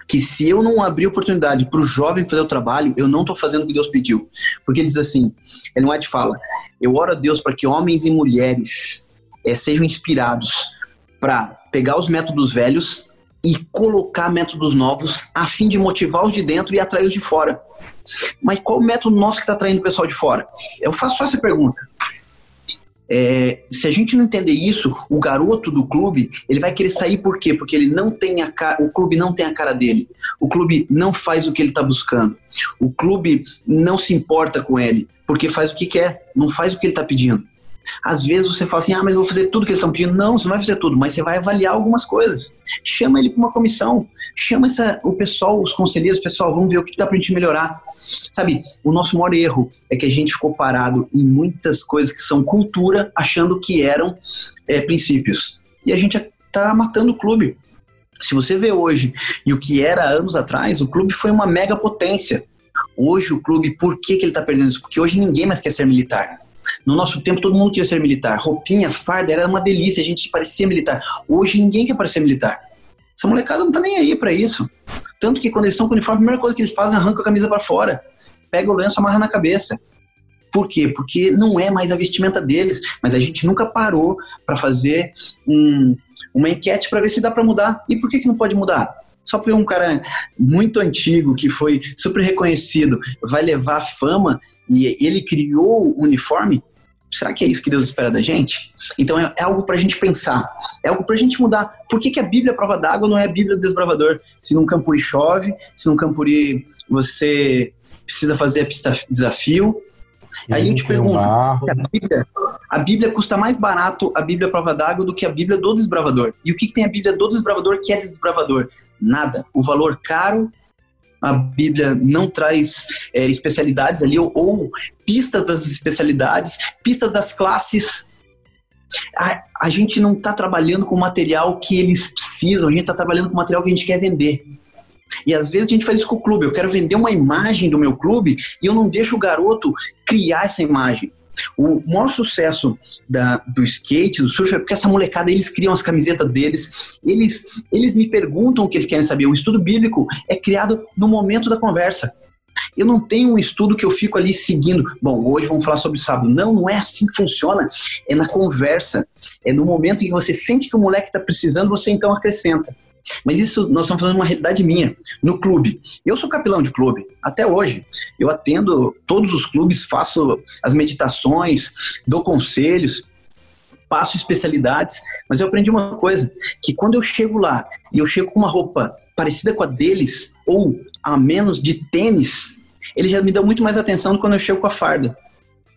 que se eu não abrir oportunidade para o jovem fazer o trabalho, eu não estou fazendo o que Deus pediu. Porque ele diz assim, ele não é de fala, eu oro a Deus para que homens e mulheres é, sejam inspirados para pegar os métodos velhos e colocar métodos novos a fim de motivar os de dentro e atrair os de fora. Mas qual o método nosso que está atraindo o pessoal de fora? Eu faço só essa pergunta. É, se a gente não entender isso, o garoto do clube ele vai querer sair por quê? Porque ele não tem a cara, o clube não tem a cara dele. O clube não faz o que ele está buscando. O clube não se importa com ele porque faz o que quer, não faz o que ele está pedindo. Às vezes você fala assim, ah, mas eu vou fazer tudo que eles estão pedindo. Não, você não vai fazer tudo, mas você vai avaliar algumas coisas. Chama ele para uma comissão, chama essa, o pessoal, os conselheiros, pessoal, vamos ver o que dá para a gente melhorar. Sabe, o nosso maior erro é que a gente ficou parado em muitas coisas que são cultura, achando que eram é, princípios. E a gente está matando o clube. Se você vê hoje e o que era anos atrás, o clube foi uma mega potência. Hoje o clube, por que, que ele está perdendo isso? Porque hoje ninguém mais quer ser militar. No nosso tempo, todo mundo queria ser militar. Roupinha, farda, era uma delícia, a gente parecia militar. Hoje, ninguém quer parecer militar. Essa molecada não tá nem aí para isso. Tanto que quando eles estão com o uniforme, a primeira coisa que eles fazem é arranca a camisa para fora. Pega o lenço, amarra na cabeça. Por quê? Porque não é mais a vestimenta deles, mas a gente nunca parou para fazer um, uma enquete para ver se dá para mudar. E por que, que não pode mudar? Só porque um cara muito antigo, que foi super reconhecido, vai levar fama e ele criou o uniforme, será que é isso que Deus espera da gente? Então é, é algo para a gente pensar, é algo para a gente mudar. Por que, que a Bíblia a prova d'água não é a Bíblia do desbravador? Se num campuri chove, se num campuri você precisa fazer a pista desafio. Aí eu te pergunto, a Bíblia, a Bíblia custa mais barato a Bíblia prova d'água do que a Bíblia do desbravador. E o que, que tem a Bíblia do desbravador que é desbravador? Nada. O valor caro a Bíblia não traz é, especialidades ali, ou, ou, pistas das especialidades, pistas das classes. A, a gente não está trabalhando com material que eles precisam, a gente está trabalhando com material que a gente quer vender. E às vezes a gente faz isso com o clube. Eu quero vender uma imagem do meu clube e eu não deixo o garoto criar essa imagem. O maior sucesso da, do skate, do surf, é porque essa molecada, eles criam as camisetas deles, eles, eles me perguntam o que eles querem saber. O estudo bíblico é criado no momento da conversa. Eu não tenho um estudo que eu fico ali seguindo. Bom, hoje vamos falar sobre sábado. Não, não é assim que funciona. É na conversa. É no momento em que você sente que o moleque está precisando, você então acrescenta. Mas isso nós estamos falando uma realidade minha, no clube. Eu sou capelão de clube, até hoje. Eu atendo todos os clubes, faço as meditações, dou conselhos, passo especialidades, mas eu aprendi uma coisa, que quando eu chego lá e eu chego com uma roupa parecida com a deles, ou a menos de tênis, eles já me dão muito mais atenção do que quando eu chego com a farda.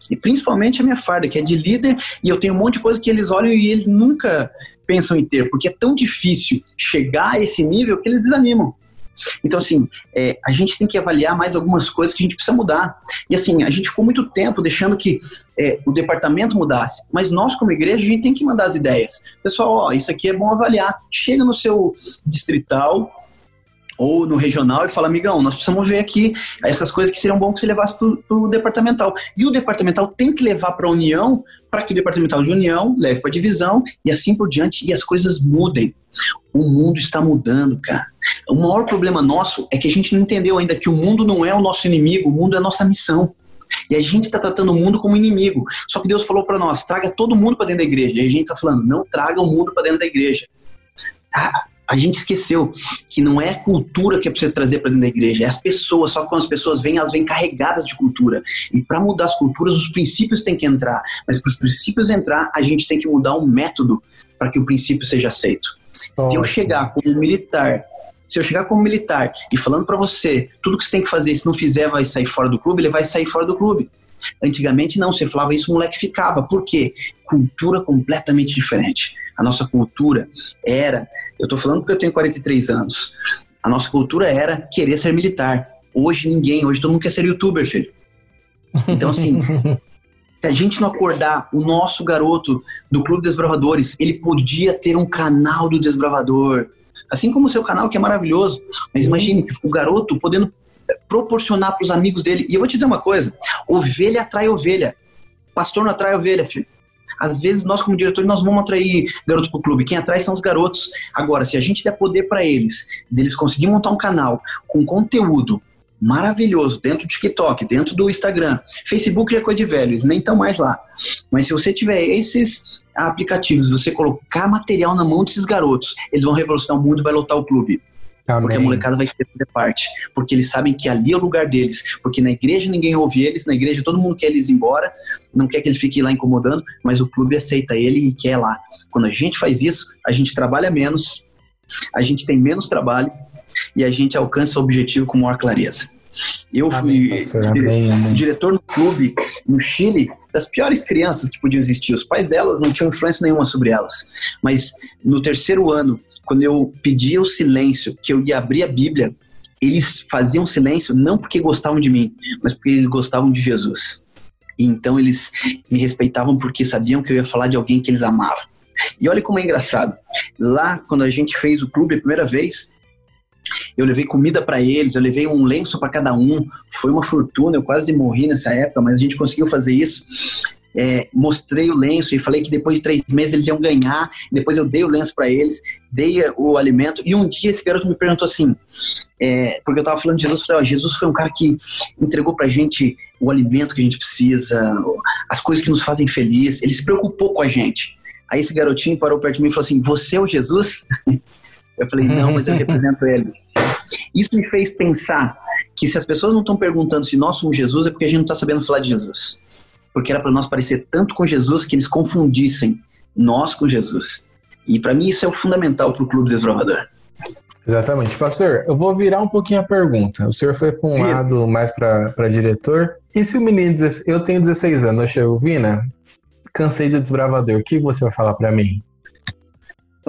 E principalmente a minha farda, que é de líder, e eu tenho um monte de coisa que eles olham e eles nunca pensam em ter, porque é tão difícil chegar a esse nível que eles desanimam. Então, assim, é, a gente tem que avaliar mais algumas coisas que a gente precisa mudar. E, assim, a gente ficou muito tempo deixando que é, o departamento mudasse, mas nós, como igreja, a gente tem que mandar as ideias. Pessoal, ó, isso aqui é bom avaliar. Chega no seu distrital, ou no regional e fala, amigão, nós precisamos ver aqui essas coisas que seriam bom que você levasse para o departamental. E o departamental tem que levar para a união para que o departamental de união leve para a divisão e assim por diante e as coisas mudem. O mundo está mudando, cara. O maior problema nosso é que a gente não entendeu ainda que o mundo não é o nosso inimigo, o mundo é a nossa missão. E a gente está tratando o mundo como inimigo. Só que Deus falou para nós: traga todo mundo para dentro da igreja. E a gente está falando: não traga o mundo para dentro da igreja. Ah, a gente esqueceu que não é cultura que é preciso trazer para dentro da igreja, é as pessoas. Só que quando as pessoas vêm, elas vêm carregadas de cultura. E para mudar as culturas, os princípios têm que entrar. Mas para os princípios entrar, a gente tem que mudar um método para que o princípio seja aceito. Se eu chegar como militar se eu chegar como militar e falando para você tudo que você tem que fazer, se não fizer, vai sair fora do clube, ele vai sair fora do clube. Antigamente não, você falava isso, o moleque ficava. Por quê? Cultura completamente diferente. A nossa cultura era eu estou falando porque eu tenho 43 anos. A nossa cultura era querer ser militar. Hoje ninguém, hoje todo mundo quer ser youtuber, filho. Então, assim, se a gente não acordar, o nosso garoto do Clube Desbravadores, ele podia ter um canal do Desbravador. Assim como o seu canal, que é maravilhoso. Mas imagine o garoto podendo proporcionar para os amigos dele. E eu vou te dizer uma coisa: ovelha atrai ovelha. Pastor não atrai ovelha, filho. Às vezes, nós, como diretores, nós vamos atrair garotos para o clube. Quem atrai são os garotos. Agora, se a gente der poder para eles, deles conseguir montar um canal com conteúdo maravilhoso dentro do TikTok, dentro do Instagram. Facebook já é coisa de velho, eles nem estão mais lá. Mas se você tiver esses aplicativos, você colocar material na mão desses garotos, eles vão revolucionar o mundo e vai lotar o clube. Amém. Porque a molecada vai querer fazer parte. Porque eles sabem que ali é o lugar deles. Porque na igreja ninguém ouve eles, na igreja todo mundo quer eles embora, não quer que eles fiquem lá incomodando, mas o clube aceita ele e quer lá. Quando a gente faz isso, a gente trabalha menos, a gente tem menos trabalho e a gente alcança o objetivo com maior clareza. Eu fui amém, diretor no clube no Chile das piores crianças que podiam existir. Os pais delas não tinham influência nenhuma sobre elas. Mas no terceiro ano, quando eu pedia o silêncio, que eu ia abrir a Bíblia, eles faziam silêncio não porque gostavam de mim, mas porque eles gostavam de Jesus. E então eles me respeitavam porque sabiam que eu ia falar de alguém que eles amavam. E olha como é engraçado. Lá, quando a gente fez o clube a primeira vez, eu levei comida para eles, eu levei um lenço para cada um. Foi uma fortuna, eu quase morri nessa época, mas a gente conseguiu fazer isso. É, mostrei o lenço e falei que depois de três meses eles iam ganhar. Depois eu dei o lenço para eles, dei o alimento. E um dia esse garoto me perguntou assim, é, porque eu estava falando de Jesus, eu falei, ó, Jesus foi um cara que entregou para a gente o alimento que a gente precisa, as coisas que nos fazem feliz. Ele se preocupou com a gente. Aí esse garotinho parou perto de mim e falou assim: Você é o Jesus? Eu falei, não, mas eu represento ele. Isso me fez pensar que se as pessoas não estão perguntando se nós somos Jesus, é porque a gente não está sabendo falar de Jesus. Porque era para nós parecer tanto com Jesus que eles confundissem nós com Jesus. E para mim isso é o fundamental para o Clube Desbravador. Exatamente. Pastor, eu vou virar um pouquinho a pergunta. O senhor foi para um lado mais para diretor. E se o menino eu tenho 16 anos, eu chego, Vina, cansei de desbravador, o que você vai falar para mim?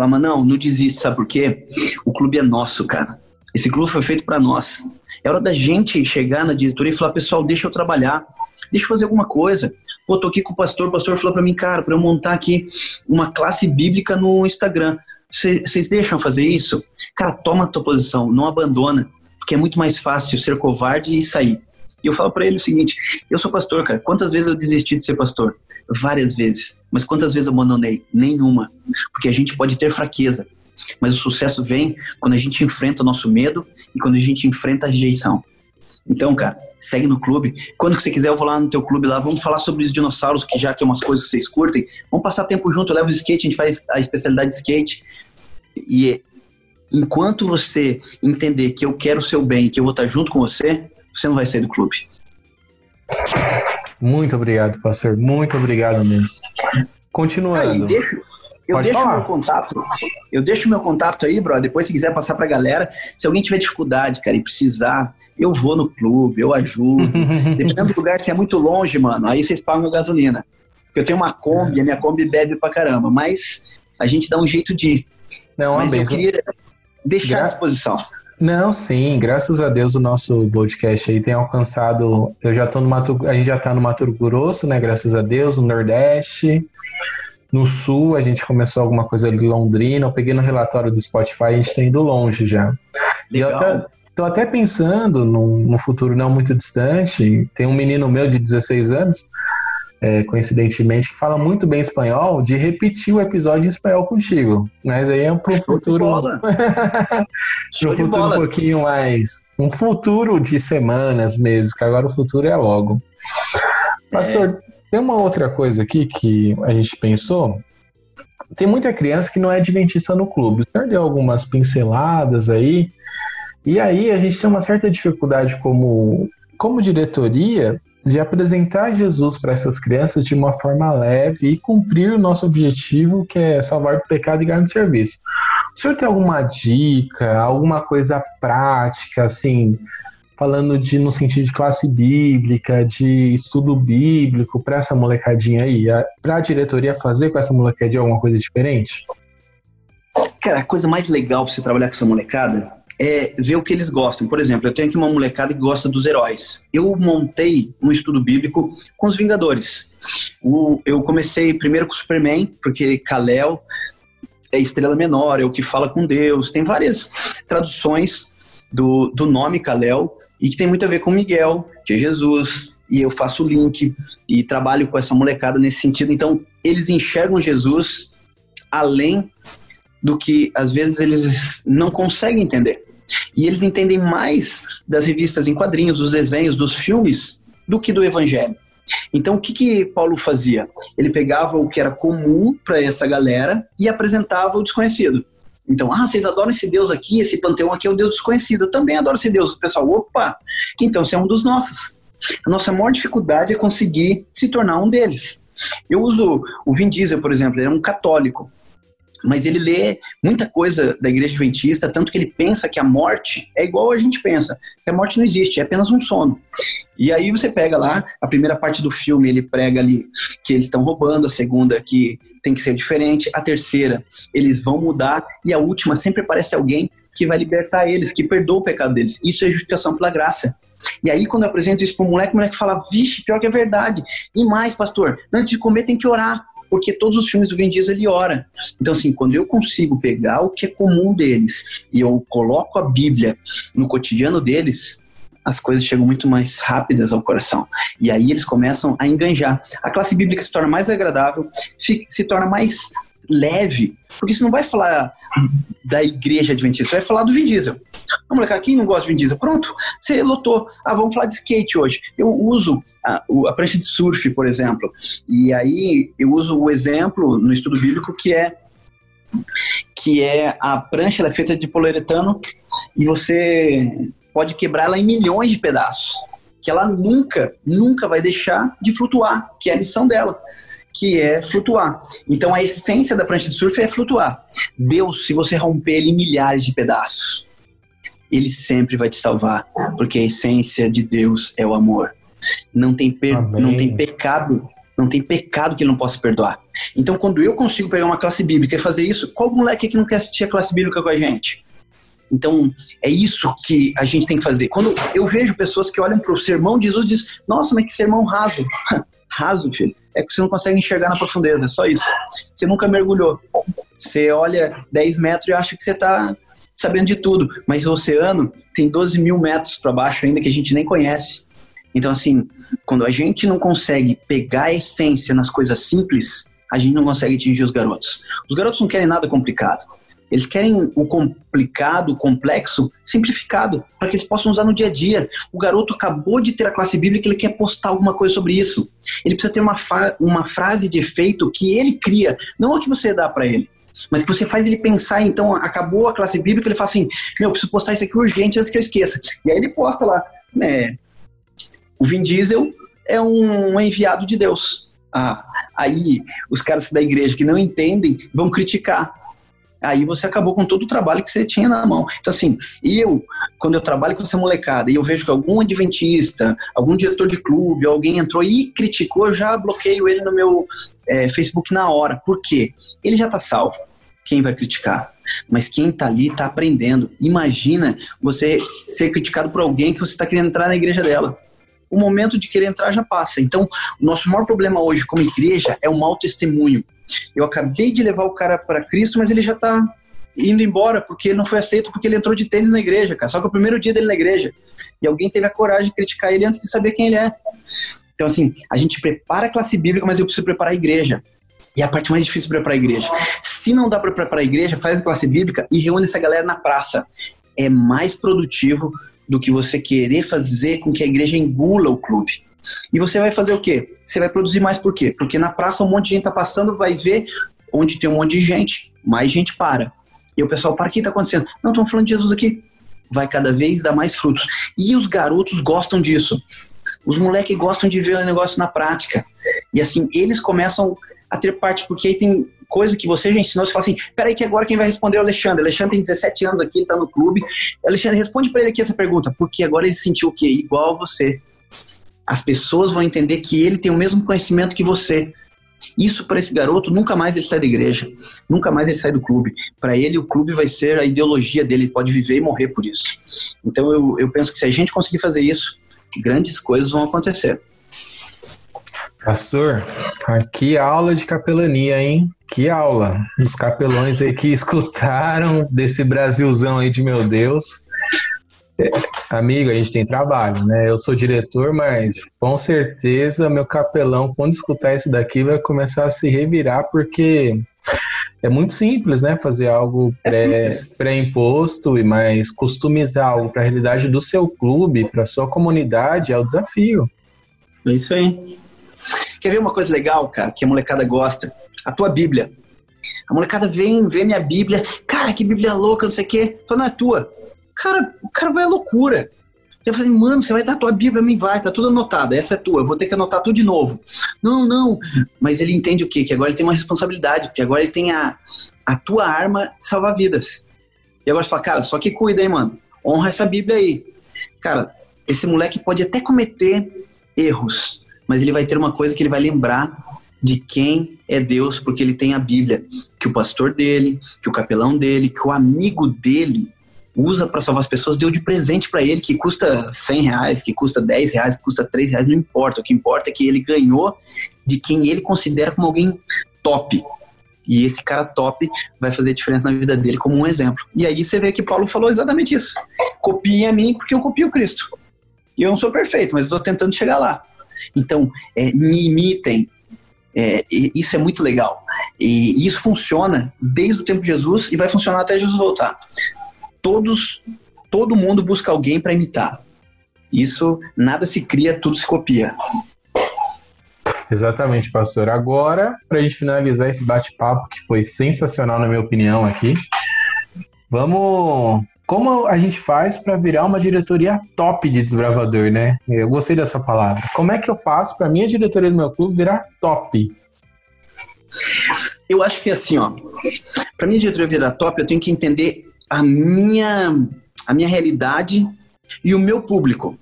Fala, mas não, não desiste, sabe por quê? O clube é nosso, cara. Esse clube foi feito para nós. É hora da gente chegar na diretoria e falar, pessoal, deixa eu trabalhar, deixa eu fazer alguma coisa. Pô, tô aqui com o pastor, o pastor falou para mim, cara, para eu montar aqui uma classe bíblica no Instagram. Vocês deixam fazer isso? Cara, toma a tua posição, não abandona, porque é muito mais fácil ser covarde e sair. E eu falo para ele o seguinte: eu sou pastor, cara. Quantas vezes eu desisti de ser pastor? Várias vezes. Mas quantas vezes eu abandonei? Nenhuma. Porque a gente pode ter fraqueza. Mas o sucesso vem quando a gente enfrenta o nosso medo e quando a gente enfrenta a rejeição. Então, cara, segue no clube. Quando que você quiser, eu vou lá no teu clube lá. Vamos falar sobre os dinossauros, que já que é umas coisas que vocês curtem. Vamos passar tempo junto. Eu levo o skate, a gente faz a especialidade de skate. E enquanto você entender que eu quero o seu bem, que eu vou estar junto com você, você não vai sair do clube. Muito obrigado, pastor. Muito obrigado mesmo. Continuando. Aí, deixa, eu Pode deixo falar. meu contato. Eu deixo meu contato aí, bro. Depois, se quiser passar pra galera, se alguém tiver dificuldade, cara, e precisar, eu vou no clube, eu ajudo. Dependendo do lugar, se é muito longe, mano, aí vocês pagam a gasolina. Porque eu tenho uma Kombi, a minha Kombi bebe pra caramba, mas a gente dá um jeito de ir. Não, mas eu queria deixar Gra à disposição. Não, sim, graças a Deus o nosso podcast aí tem alcançado. Eu já tô no Mato, a gente já tá no Mato Grosso, né? Graças a Deus, no Nordeste. No Sul, a gente começou alguma coisa ali em Londrina. Eu peguei no relatório do Spotify, a gente tá indo longe já. Legal. E eu até, tô até pensando num, num futuro não muito distante. Tem um menino meu de 16 anos é, coincidentemente, que fala muito bem espanhol, de repetir o episódio em espanhol contigo. Mas aí é para um futuro. para um futuro um pouquinho mais. Um futuro de semanas, meses, que agora o futuro é logo. Pastor, é. tem uma outra coisa aqui que a gente pensou. Tem muita criança que não é adventista no clube. O senhor deu algumas pinceladas aí. E aí a gente tem uma certa dificuldade como, como diretoria de apresentar Jesus para essas crianças de uma forma leve e cumprir o nosso objetivo, que é salvar do pecado e ganhar no serviço. O senhor tem alguma dica, alguma coisa prática, assim, falando de no sentido de classe bíblica, de estudo bíblico para essa molecadinha aí? Para a diretoria fazer com essa molecadinha alguma coisa diferente? Cara, a coisa mais legal para você trabalhar com essa molecada é ver o que eles gostam. Por exemplo, eu tenho aqui uma molecada que gosta dos heróis. Eu montei um estudo bíblico com os Vingadores. O, eu comecei primeiro com o Superman, porque Kal-El é estrela menor, é o que fala com Deus. Tem várias traduções do, do nome Kalel e que tem muito a ver com Miguel, que é Jesus, e eu faço o link e trabalho com essa molecada nesse sentido. Então, eles enxergam Jesus além do que às vezes eles não conseguem entender. E eles entendem mais das revistas em quadrinhos, dos desenhos, dos filmes, do que do evangelho. Então, o que, que Paulo fazia? Ele pegava o que era comum para essa galera e apresentava o desconhecido. Então, ah, vocês adoram esse Deus aqui, esse panteão aqui é um Deus desconhecido. Eu também adoro esse Deus. O pessoal, opa, então você é um dos nossos. A nossa maior dificuldade é conseguir se tornar um deles. Eu uso o Vin Diesel, por exemplo, ele é um católico mas ele lê muita coisa da igreja adventista, tanto que ele pensa que a morte é igual a gente pensa, que a morte não existe, é apenas um sono. E aí você pega lá, a primeira parte do filme, ele prega ali que eles estão roubando, a segunda que tem que ser diferente, a terceira, eles vão mudar, e a última sempre aparece alguém que vai libertar eles, que perdoa o pecado deles. Isso é justificação pela graça. E aí, quando eu apresento isso para o moleque, o moleque fala: Vixe, pior que é verdade. E mais, pastor, antes de comer tem que orar porque todos os filmes do Vin Diesel ele ora. Então, assim, quando eu consigo pegar o que é comum deles e eu coloco a Bíblia no cotidiano deles, as coisas chegam muito mais rápidas ao coração. E aí eles começam a enganjar. A classe bíblica se torna mais agradável, se torna mais leve, porque você não vai falar da igreja adventista, você vai falar do Vin Diesel. Ah, moleque, quem não gosta de Vin Diesel? Pronto, você lotou. Ah, vamos falar de skate hoje. Eu uso a, a prancha de surf, por exemplo. E aí eu uso o exemplo no estudo bíblico que é que é a prancha é feita de poliuretano e você pode quebrar ela em milhões de pedaços, que ela nunca, nunca vai deixar de flutuar, que é a missão dela que é flutuar. Então a essência da prancha de surf é flutuar. Deus, se você romper ele em milhares de pedaços, ele sempre vai te salvar, porque a essência de Deus é o amor. Não tem, per... não tem pecado, não tem pecado que ele não possa perdoar. Então, quando eu consigo pegar uma classe bíblica e fazer isso, qual moleque que não quer assistir a classe bíblica com a gente? Então, é isso que a gente tem que fazer. Quando eu vejo pessoas que olham para o sermão de Jesus e dizem, nossa, mas que sermão raso. raso, filho é que você não consegue enxergar na profundeza, é só isso. Você nunca mergulhou. Você olha 10 metros e acha que você está sabendo de tudo, mas o oceano tem 12 mil metros para baixo ainda que a gente nem conhece. Então, assim, quando a gente não consegue pegar a essência nas coisas simples, a gente não consegue atingir os garotos. Os garotos não querem nada complicado. Eles querem o complicado, o complexo, simplificado, para que eles possam usar no dia a dia. O garoto acabou de ter a classe bíblica, ele quer postar alguma coisa sobre isso. Ele precisa ter uma, uma frase de efeito que ele cria, não a que você dá para ele. Mas que você faz ele pensar, então, acabou a classe bíblica, ele fala assim: Meu, preciso postar isso aqui urgente antes que eu esqueça. E aí ele posta lá, né? O Vin Diesel é um enviado de Deus. Ah, aí os caras da igreja que não entendem vão criticar aí você acabou com todo o trabalho que você tinha na mão. Então, assim, eu, quando eu trabalho com essa molecada e eu vejo que algum adventista, algum diretor de clube, alguém entrou e criticou, eu já bloqueio ele no meu é, Facebook na hora. Por quê? Ele já está salvo. Quem vai criticar? Mas quem está ali está aprendendo. Imagina você ser criticado por alguém que você está querendo entrar na igreja dela o momento de querer entrar já passa. Então, o nosso maior problema hoje como igreja é o mau testemunho. Eu acabei de levar o cara para Cristo, mas ele já está indo embora porque ele não foi aceito porque ele entrou de tênis na igreja, cara. Só que é o primeiro dia dele na igreja. E alguém teve a coragem de criticar ele antes de saber quem ele é. Então, assim, a gente prepara a classe bíblica, mas eu preciso preparar a igreja. E é a parte mais difícil preparar a igreja. Se não dá para preparar a igreja, faz a classe bíblica e reúne essa galera na praça. É mais produtivo do que você querer fazer com que a igreja engula o clube. E você vai fazer o quê? Você vai produzir mais por quê? Porque na praça um monte de gente tá passando, vai ver onde tem um monte de gente, mais gente para. E o pessoal, para, o que tá acontecendo? Não, estão falando de Jesus aqui. Vai cada vez dar mais frutos. E os garotos gostam disso. Os moleques gostam de ver o negócio na prática. E assim, eles começam a ter parte, porque aí tem coisa que você já ensinou, você fala assim, peraí que agora quem vai responder é o Alexandre. O Alexandre tem 17 anos aqui, ele tá no clube. Alexandre, responde para ele aqui essa pergunta, porque agora ele sentiu o quê? Igual você as pessoas vão entender que ele tem o mesmo conhecimento que você. Isso para esse garoto, nunca mais ele sai da igreja, nunca mais ele sai do clube. Para ele, o clube vai ser a ideologia dele, ele pode viver e morrer por isso. Então eu, eu penso que se a gente conseguir fazer isso, grandes coisas vão acontecer. Pastor, aqui aula de capelania, hein? Que aula! Os capelões aí que escutaram desse Brasilzão aí de meu Deus. É, amigo, a gente tem trabalho, né? Eu sou diretor, mas com certeza meu capelão, quando escutar isso daqui, vai começar a se revirar, porque é muito simples, né? Fazer algo é pré-imposto pré e mais customizar algo para a realidade do seu clube, para sua comunidade, é o desafio. É isso aí. Quer ver uma coisa legal, cara, que a molecada gosta? A tua Bíblia. A molecada vem, vê minha Bíblia, cara, que Bíblia louca, não sei o quê. Fala, não é tua. Cara, o cara vai à loucura. Eu falei, mano, você vai dar tua Bíblia a mim? Vai, tá tudo anotado, essa é tua, eu vou ter que anotar tudo de novo. Não, não. Mas ele entende o quê? Que agora ele tem uma responsabilidade, porque agora ele tem a, a tua arma de salvar vidas. E agora você fala, cara, só que cuida, hein, mano. Honra essa Bíblia aí. Cara, esse moleque pode até cometer erros, mas ele vai ter uma coisa que ele vai lembrar de quem é Deus, porque ele tem a Bíblia, que o pastor dele, que o capelão dele, que o amigo dele usa para salvar as pessoas, deu de presente para ele, que custa 100 reais, que custa 10 reais, que custa 3 reais, não importa. O que importa é que ele ganhou de quem ele considera como alguém top. E esse cara top vai fazer diferença na vida dele como um exemplo. E aí você vê que Paulo falou exatamente isso. Copiem a mim porque eu copio Cristo. E eu não sou perfeito, mas estou tentando chegar lá. Então, é, me imitem. É, isso é muito legal. E isso funciona desde o tempo de Jesus e vai funcionar até Jesus voltar. Todos, todo mundo busca alguém para imitar. Isso nada se cria, tudo se copia. Exatamente, pastor. Agora, para a gente finalizar esse bate-papo que foi sensacional na minha opinião aqui, vamos como a gente faz para virar uma diretoria top de desbravador, né? Eu gostei dessa palavra. Como é que eu faço para minha diretoria do meu clube virar top? Eu acho que assim, ó, para minha diretoria virar top, eu tenho que entender a minha a minha realidade e o meu público.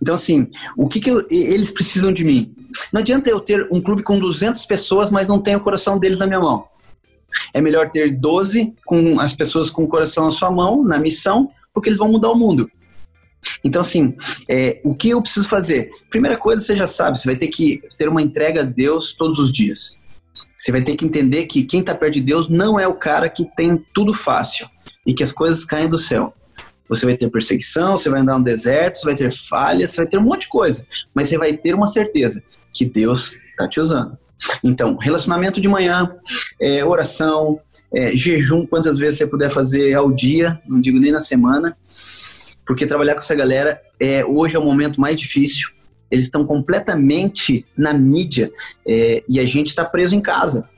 Então, assim, o que, que eu, eles precisam de mim? Não adianta eu ter um clube com 200 pessoas, mas não tenho o coração deles na minha mão. É melhor ter 12 com as pessoas com o coração na sua mão, na missão, porque eles vão mudar o mundo. Então, assim, é, o que eu preciso fazer? Primeira coisa, você já sabe, você vai ter que ter uma entrega a Deus todos os dias. Você vai ter que entender que quem está perto de Deus não é o cara que tem tudo fácil e que as coisas caem do céu. Você vai ter perseguição, você vai andar no deserto, você vai ter falhas, você vai ter um monte de coisa, mas você vai ter uma certeza que Deus está te usando. Então, relacionamento de manhã, é, oração, é, jejum, quantas vezes você puder fazer ao dia, não digo nem na semana, porque trabalhar com essa galera é hoje é o momento mais difícil. Eles estão completamente na mídia é, e a gente está preso em casa.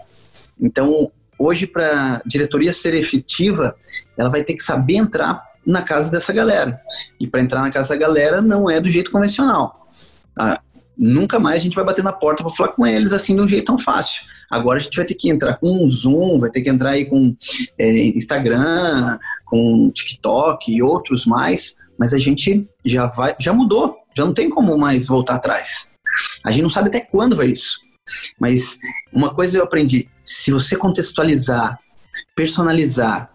Então, hoje, para a diretoria ser efetiva, ela vai ter que saber entrar na casa dessa galera. E para entrar na casa da galera não é do jeito convencional. Ah, nunca mais a gente vai bater na porta para falar com eles assim de um jeito tão fácil. Agora a gente vai ter que entrar com Zoom, vai ter que entrar aí com é, Instagram, com TikTok e outros mais, mas a gente já vai, já mudou, já não tem como mais voltar atrás. A gente não sabe até quando vai isso. Mas uma coisa eu aprendi, se você contextualizar, personalizar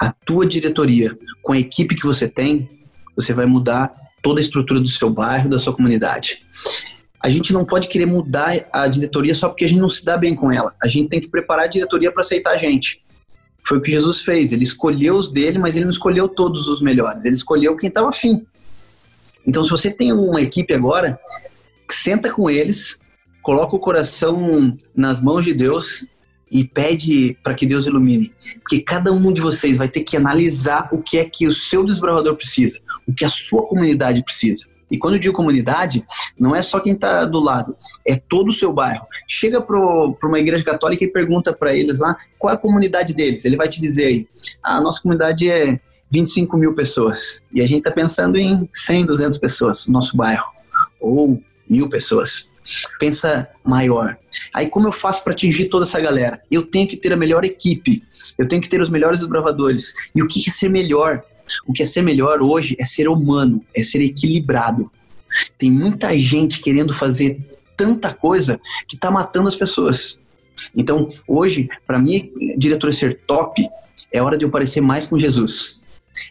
a tua diretoria com a equipe que você tem, você vai mudar toda a estrutura do seu bairro, da sua comunidade a gente não pode querer mudar a diretoria só porque a gente não se dá bem com ela. A gente tem que preparar a diretoria para aceitar a gente. Foi o que Jesus fez. Ele escolheu os dele, mas ele não escolheu todos os melhores. Ele escolheu quem estava afim. Então, se você tem uma equipe agora, senta com eles, coloca o coração nas mãos de Deus e pede para que Deus ilumine. Porque cada um de vocês vai ter que analisar o que é que o seu desbravador precisa, o que a sua comunidade precisa. E quando eu digo comunidade, não é só quem está do lado, é todo o seu bairro. Chega para uma igreja católica e pergunta para eles lá qual é a comunidade deles. Ele vai te dizer aí, ah, a nossa comunidade é 25 mil pessoas. E a gente está pensando em 100, 200 pessoas no nosso bairro. Ou mil pessoas. Pensa maior. Aí como eu faço para atingir toda essa galera? Eu tenho que ter a melhor equipe. Eu tenho que ter os melhores desbravadores. E o que é ser melhor? O que é ser melhor hoje é ser humano, é ser equilibrado. Tem muita gente querendo fazer tanta coisa que está matando as pessoas. Então, hoje, para mim, diretor ser top, é hora de eu parecer mais com Jesus.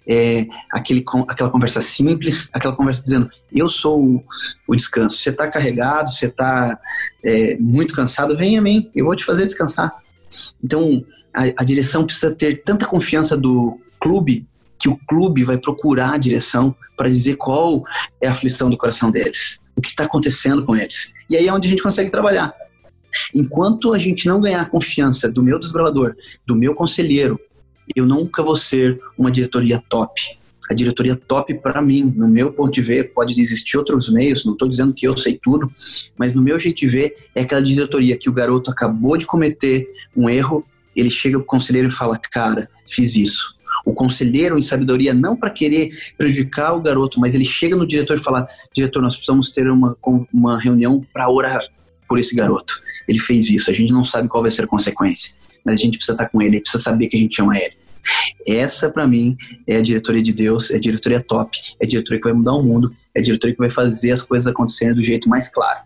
é aquele, aquela conversa simples, aquela conversa dizendo: Eu sou o, o descanso. Você está carregado, você está é, muito cansado, vem a mim, eu vou te fazer descansar. Então, a, a direção precisa ter tanta confiança do clube que o clube vai procurar a direção para dizer qual é a aflição do coração deles, o que está acontecendo com eles. E aí é onde a gente consegue trabalhar. Enquanto a gente não ganhar a confiança do meu desbravador, do meu conselheiro, eu nunca vou ser uma diretoria top. A diretoria top, para mim, no meu ponto de ver, pode existir outros meios, não estou dizendo que eu sei tudo, mas no meu jeito de ver, é aquela diretoria que o garoto acabou de cometer um erro, ele chega pro conselheiro e fala: Cara, fiz isso. O conselheiro em sabedoria, não para querer prejudicar o garoto, mas ele chega no diretor e fala: Diretor, nós precisamos ter uma, uma reunião para orar por esse garoto. Ele fez isso, a gente não sabe qual vai ser a consequência, mas a gente precisa estar com ele, precisa saber que a gente ama ele. Essa, para mim, é a diretoria de Deus, é a diretoria top, é a diretoria que vai mudar o mundo, é a diretoria que vai fazer as coisas acontecerem do jeito mais claro.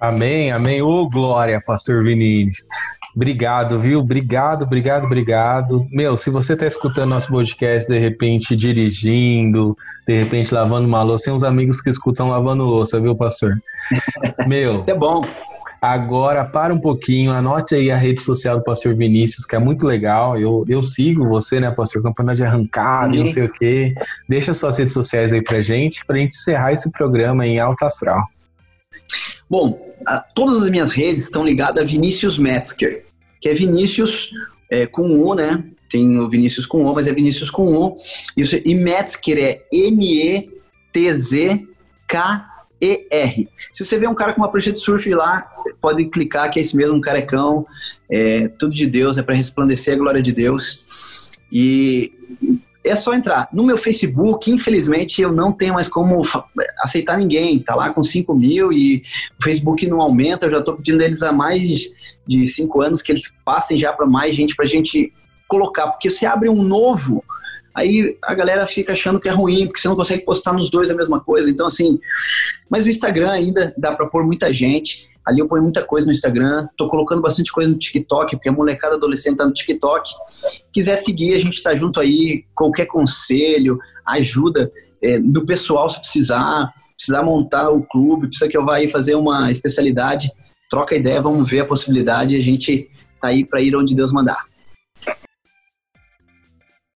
Amém, amém. Ô, oh, glória, pastor Vinícius. Obrigado, viu? Obrigado, obrigado, obrigado. Meu, se você está escutando nosso podcast, de repente dirigindo, de repente lavando uma louça, tem uns amigos que escutam lavando louça, viu, pastor? Meu. Isso é bom. Agora, para um pouquinho, anote aí a rede social do Pastor Vinícius, que é muito legal. Eu, eu sigo você, né, Pastor? Campeonato de arrancada, não sei o quê. Deixa suas redes sociais aí pra gente, pra gente encerrar esse programa em alta astral. Bom, a, todas as minhas redes estão ligadas a Vinícius Metzger, que é Vinícius é, com U, né? Tem o Vinícius com O, mas é Vinícius com U. Isso, e Metzger é M-E-T-Z-K e-R. Se você vê um cara com uma prancha de surf lá, pode clicar que é esse mesmo carecão. É tudo de Deus, é para resplandecer a glória de Deus. E é só entrar. No meu Facebook, infelizmente, eu não tenho mais como aceitar ninguém. Tá lá com 5 mil e o Facebook não aumenta. Eu já estou pedindo eles há mais de 5 anos que eles passem já para mais gente, para a gente colocar. Porque se abre um novo, aí a galera fica achando que é ruim, porque você não consegue postar nos dois a mesma coisa. Então, assim, mas o Instagram ainda dá para pôr muita gente. Ali eu ponho muita coisa no Instagram, tô colocando bastante coisa no TikTok, porque a molecada adolescente tá no TikTok. Quiser seguir, a gente tá junto aí, qualquer conselho, ajuda é, do pessoal se precisar, precisar montar o clube, precisa que eu vá aí fazer uma especialidade, troca ideia, vamos ver a possibilidade, a gente tá aí para ir onde Deus mandar.